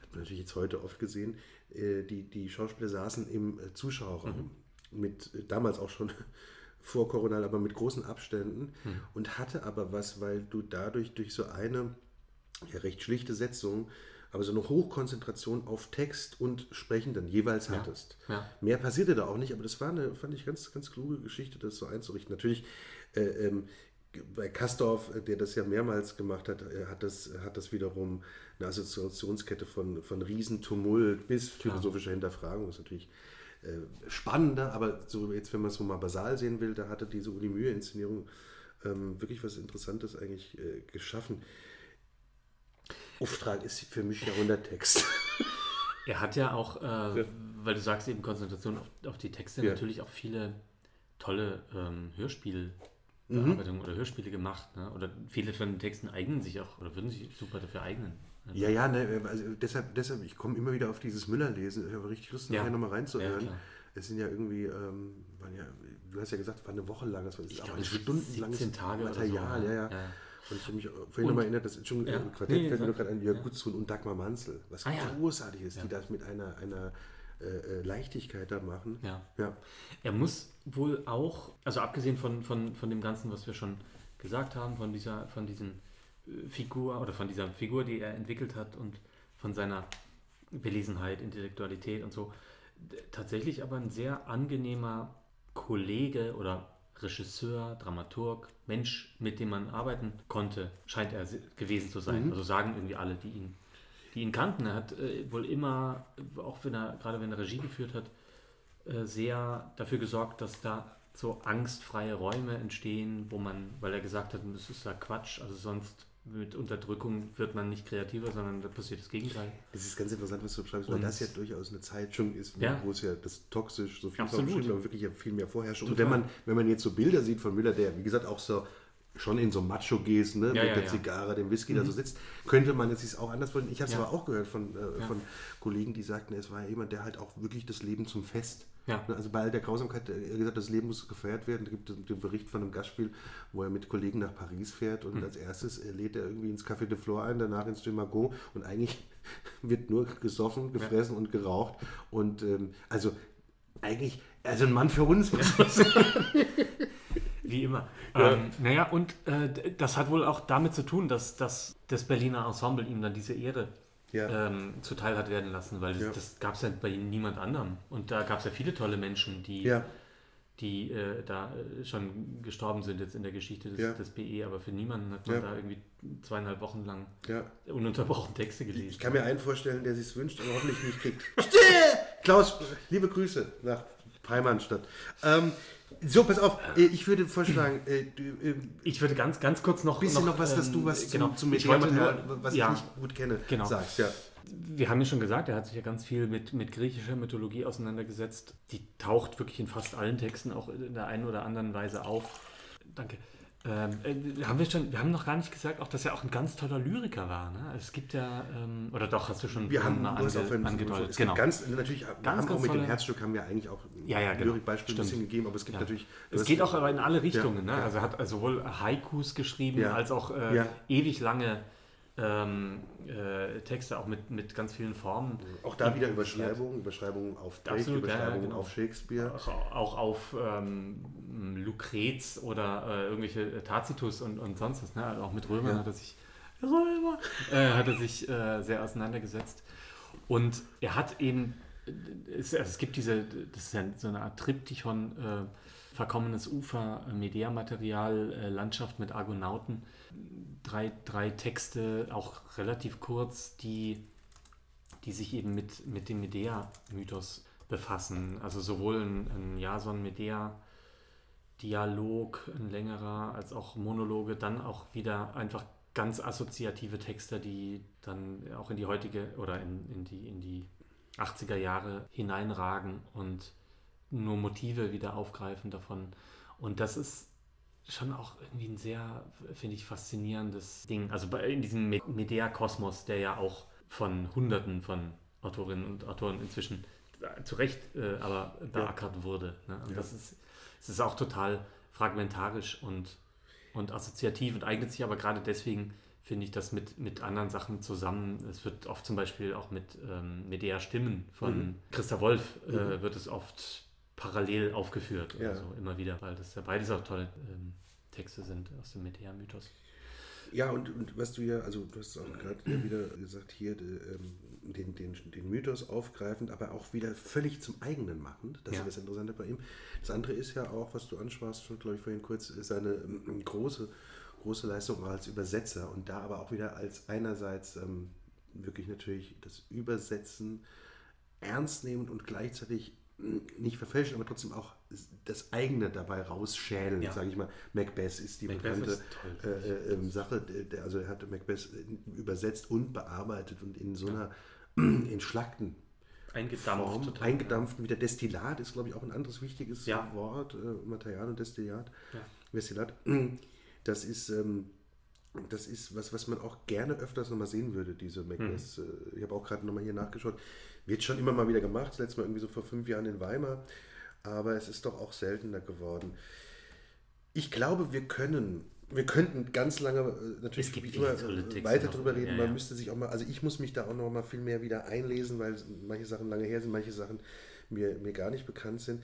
hat man natürlich jetzt heute oft gesehen, äh, die, die Schauspieler saßen im äh, Zuschauerraum. Mhm. Mit äh, damals auch schon [laughs] vor Corona, aber mit großen Abständen hm. und hatte aber was, weil du dadurch durch so eine ja, recht schlichte Setzung, aber so eine Hochkonzentration auf Text und Sprechenden jeweils ja. hattest. Ja. Mehr passierte da auch nicht, aber das war eine, fand ich, ganz, ganz kluge Geschichte, das so einzurichten. Natürlich äh, ähm, bei Kastorf, äh, der das ja mehrmals gemacht hat, äh, hat das, hat das wiederum eine Assoziationskette von, von Riesentumult bis philosophischer Hinterfragung. Das ist natürlich äh, spannender, aber so jetzt, wenn man es so mal basal sehen will, da hatte diese Uli Mühe-Inszenierung ähm, wirklich was Interessantes eigentlich äh, geschaffen. Auftrag ist für mich Jahrhunderttext. [laughs]
Er hat ja auch, äh, ja. weil du sagst eben Konzentration auf, auf die Texte, ja. natürlich auch viele tolle ähm, Hörspielbearbeitungen mhm. oder Hörspiele gemacht. Ne? Oder viele von den Texten eignen sich auch oder würden sich super dafür eignen.
Ja, ja, ne, also deshalb, deshalb, ich komme immer wieder auf dieses Müller-Lesen. Ich habe richtig Lust, ja. nachher nochmal reinzuhören. Ja, es sind ja irgendwie, ähm, ja, du hast ja gesagt, es war eine Woche lang, das war
ich aber ein stundenlanges
Tage Material, so. ja, ja. Und ich habe mich vorhin nochmal erinnert, das schon ja. Quartett nee, fällt mir gerade an, Jörg ja. Gutzun und Dagmar Manzel, was ah, großartig ist, die das mit einer, einer äh, äh, Leichtigkeit da machen.
Ja. ja. Er muss wohl auch, also abgesehen von, von, von dem Ganzen, was wir schon gesagt haben, von dieser, von diesen Figur oder von dieser Figur, die er entwickelt hat und von seiner Belesenheit, Intellektualität und so. Tatsächlich aber ein sehr angenehmer Kollege oder Regisseur, Dramaturg, Mensch, mit dem man arbeiten konnte, scheint er gewesen zu sein. Mhm. Also sagen irgendwie alle, die ihn, die ihn kannten. Er hat äh, wohl immer, auch wenn er, gerade wenn er Regie geführt hat, äh, sehr dafür gesorgt, dass da so angstfreie Räume entstehen, wo man, weil er gesagt hat, das ist ja Quatsch, also sonst mit Unterdrückung wird man nicht kreativer, sondern da passiert das Gegenteil.
Das ist ganz interessant, was du beschreibst, weil
Und-
das ja durchaus eine Zeit schon ist,
Ja.
wo es ja das toxisch so viel
Absolut.
beschrieben, aber wirklich ja viel mehr vorherrscht. Und wenn man, wenn man jetzt so Bilder sieht von Müller, der wie gesagt auch so schon in so Macho-Gesten, ne,
Ja,
mit
ja,
der. Zigarre, dem Whisky da so sitzt, könnte man es sich auch anders vorstellen. Ich habe es aber auch gehört von, äh, von Kollegen, die sagten, es war ja jemand, der halt auch wirklich das Leben zum Fest.
Ja.
Also bei all der Grausamkeit, er hat gesagt, das Leben muss gefeiert werden. Da gibt es den Bericht von einem Gastspiel, wo er mit Kollegen nach Paris fährt und als erstes äh, lädt er irgendwie ins Café de Flore ein, danach ins De Magot und eigentlich [laughs] wird nur gesoffen, gefressen und geraucht. Und ähm, also eigentlich, also ein Mann für uns. [laughs] [laughs]
Wie immer.
Ja.
Ähm, naja, und äh, das hat wohl auch damit zu tun, dass, dass das Berliner Ensemble ihm dann diese Ehre
Ja.
ähm, zuteil hat werden lassen, weil das,
Ja.
das gab es ja bei niemand anderem. Und da gab es ja viele tolle Menschen, die,
Ja,
die äh, da äh, schon gestorben sind jetzt in der Geschichte des, des BE, aber für niemanden hat man da irgendwie zweieinhalb Wochen lang ununterbrochen Texte gelesen.
Ich kann mir einen vorstellen, der sich wünscht, aber hoffentlich nicht kriegt. [laughs] Still! Klaus, liebe Grüße nach Peimannstadt. Ähm, so, pass auf, äh, ich würde vorschlagen, äh, du, äh,
Ich würde ganz, ganz kurz noch.
bisschen noch was, dass du
ähm,
was
genau.
zum, zum
ich wollte nur,
was
ja,
ich nicht gut kenne,
Genau.
sagst. Ja.
Wir haben ja schon gesagt, er hat sich ja ganz viel mit, mit griechischer Mythologie auseinandergesetzt. Die taucht wirklich in fast allen Texten auch in der einen oder anderen Weise auf. Danke. Ähm, äh, haben wir, schon, wir haben noch gar nicht gesagt, auch dass er auch ein ganz toller Lyriker war. Ne? Es gibt ja, ähm, oder doch, hast du schon
Wir haben
mal ange,
auch
angedeutet.
Es
Genau.
ganz, natürlich, wir
Ganz,
haben auch
ganz
mit dem Herzstück haben wir eigentlich auch
Ja, ja, genau.
Lyrikbeispiele ein bisschen gegeben, aber es gibt
Ja.
natürlich.
Es geht auch aber in alle Richtungen.
Ja,
ne?
ja.
Also er hat sowohl Haikus geschrieben, als auch äh, ewig lange ähm, äh, Texte, auch mit, mit ganz vielen Formen.
Auch da wieder. Überschreibungen, Überschreibungen auf Blake,
Absolut, ja, ja,
Überschreibungen
genau.
auf Shakespeare.
Auch, auch auf ähm, Lukrez oder äh, irgendwelche äh, Tacitus und, und sonst was. Ne? Also auch mit Römern
Ja.
hat er sich, Römer, äh, hat er sich äh, sehr auseinandergesetzt. Und er hat eben, äh, es, also es gibt diese, das ist ja so eine Art Triptychon, verkommenes Ufer, äh, Mediamaterial, äh, Landschaft mit Argonauten. Drei, drei Texte, auch relativ kurz, die die sich eben mit, mit dem Medea-Mythos befassen. Also sowohl ein, ein Jason-Medea-Dialog, ein längerer, als auch Monologe, dann auch wieder einfach ganz assoziative Texte, die dann auch in die heutige oder in, in, die, in die 80er Jahre hineinragen und nur Motive wieder aufgreifen davon. Und das ist schon auch irgendwie ein sehr, finde ich, faszinierendes Ding. Also bei, in diesem Me- Medea-Kosmos, der ja auch von Hunderten von Autorinnen und Autoren inzwischen äh, zu Recht äh, aber beackert wurde. Ne? Und
Ja.
das ist, es ist auch total fragmentarisch und, und assoziativ und eignet sich aber gerade deswegen, finde ich, das mit, mit anderen Sachen zusammen. Es wird oft zum Beispiel auch mit ähm, Medea-Stimmen von
Mhm.
Christa Wolf äh,
Mhm.
wird es oft parallel aufgeführt
Ja.
so, immer wieder, weil das ja beides auch tolle ähm, Texte sind aus dem Medea-Mythos.
Ja, und, und was du ja, also du hast auch gerade ja wieder gesagt, hier äh, ähm, den, den, den Mythos aufgreifend, aber auch wieder völlig zum eigenen machend. Das
Ja.
ist das Interessante bei ihm. Das andere ist ja auch, was du ansprachst, schon glaube ich vorhin kurz, ist seine ähm, große, große Leistung als Übersetzer und da aber auch wieder als einerseits ähm, wirklich natürlich das Übersetzen ernst nehmend und gleichzeitig nicht verfälschen, aber trotzdem auch das eigene dabei rausschälen,
Ja.
sage ich mal. Macbeth ist die
Macbeth
bekannte
ist
äh, äh, ähm, Sache, der, also er hat Macbeth äh, übersetzt und bearbeitet und in so einer entschlackten
Eingedampft.
Form,
total.
eingedampft, wieder Destillat ist, glaube ich, auch ein anderes wichtiges
Ja.
Wort, äh, Material und Destillat.
Ja.
Destillat. Das ist, ähm, das ist was, was man auch gerne öfters nochmal sehen würde, diese Macbeth.
Mhm.
Äh, Ich habe auch gerade nochmal hier nachgeschaut. Wird schon immer mal wieder gemacht, das letzte Mal irgendwie so vor fünf Jahren in Weimar, aber es ist doch auch seltener geworden. Ich glaube, wir können, wir könnten ganz lange äh, natürlich immer, weiter
noch.
drüber reden.
Ja,
Man
ja.
müsste sich auch mal, also ich muss mich da auch noch mal viel mehr wieder einlesen, weil manche Sachen lange her sind, manche Sachen mir, mir gar nicht bekannt sind.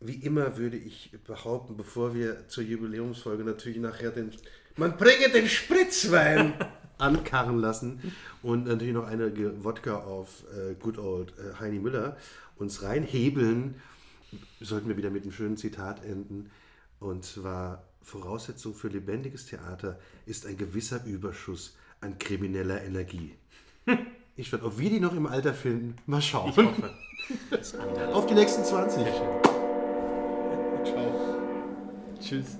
Wie immer würde ich behaupten, bevor wir zur Jubiläumsfolge natürlich nachher den, man bringe den Spritzwein [laughs] ankarren lassen und natürlich noch eine Wodka auf äh, Good Old äh, Heini Müller uns reinhebeln, sollten wir wieder mit einem schönen Zitat enden. Und zwar, Voraussetzung für lebendiges Theater ist ein gewisser Überschuss an krimineller Energie. [laughs] Ich werde, ob wir die noch im Alter finden, mal schauen. [laughs] Auf die nächsten 20.
Sehr schön.
Ciao.
Tschüss.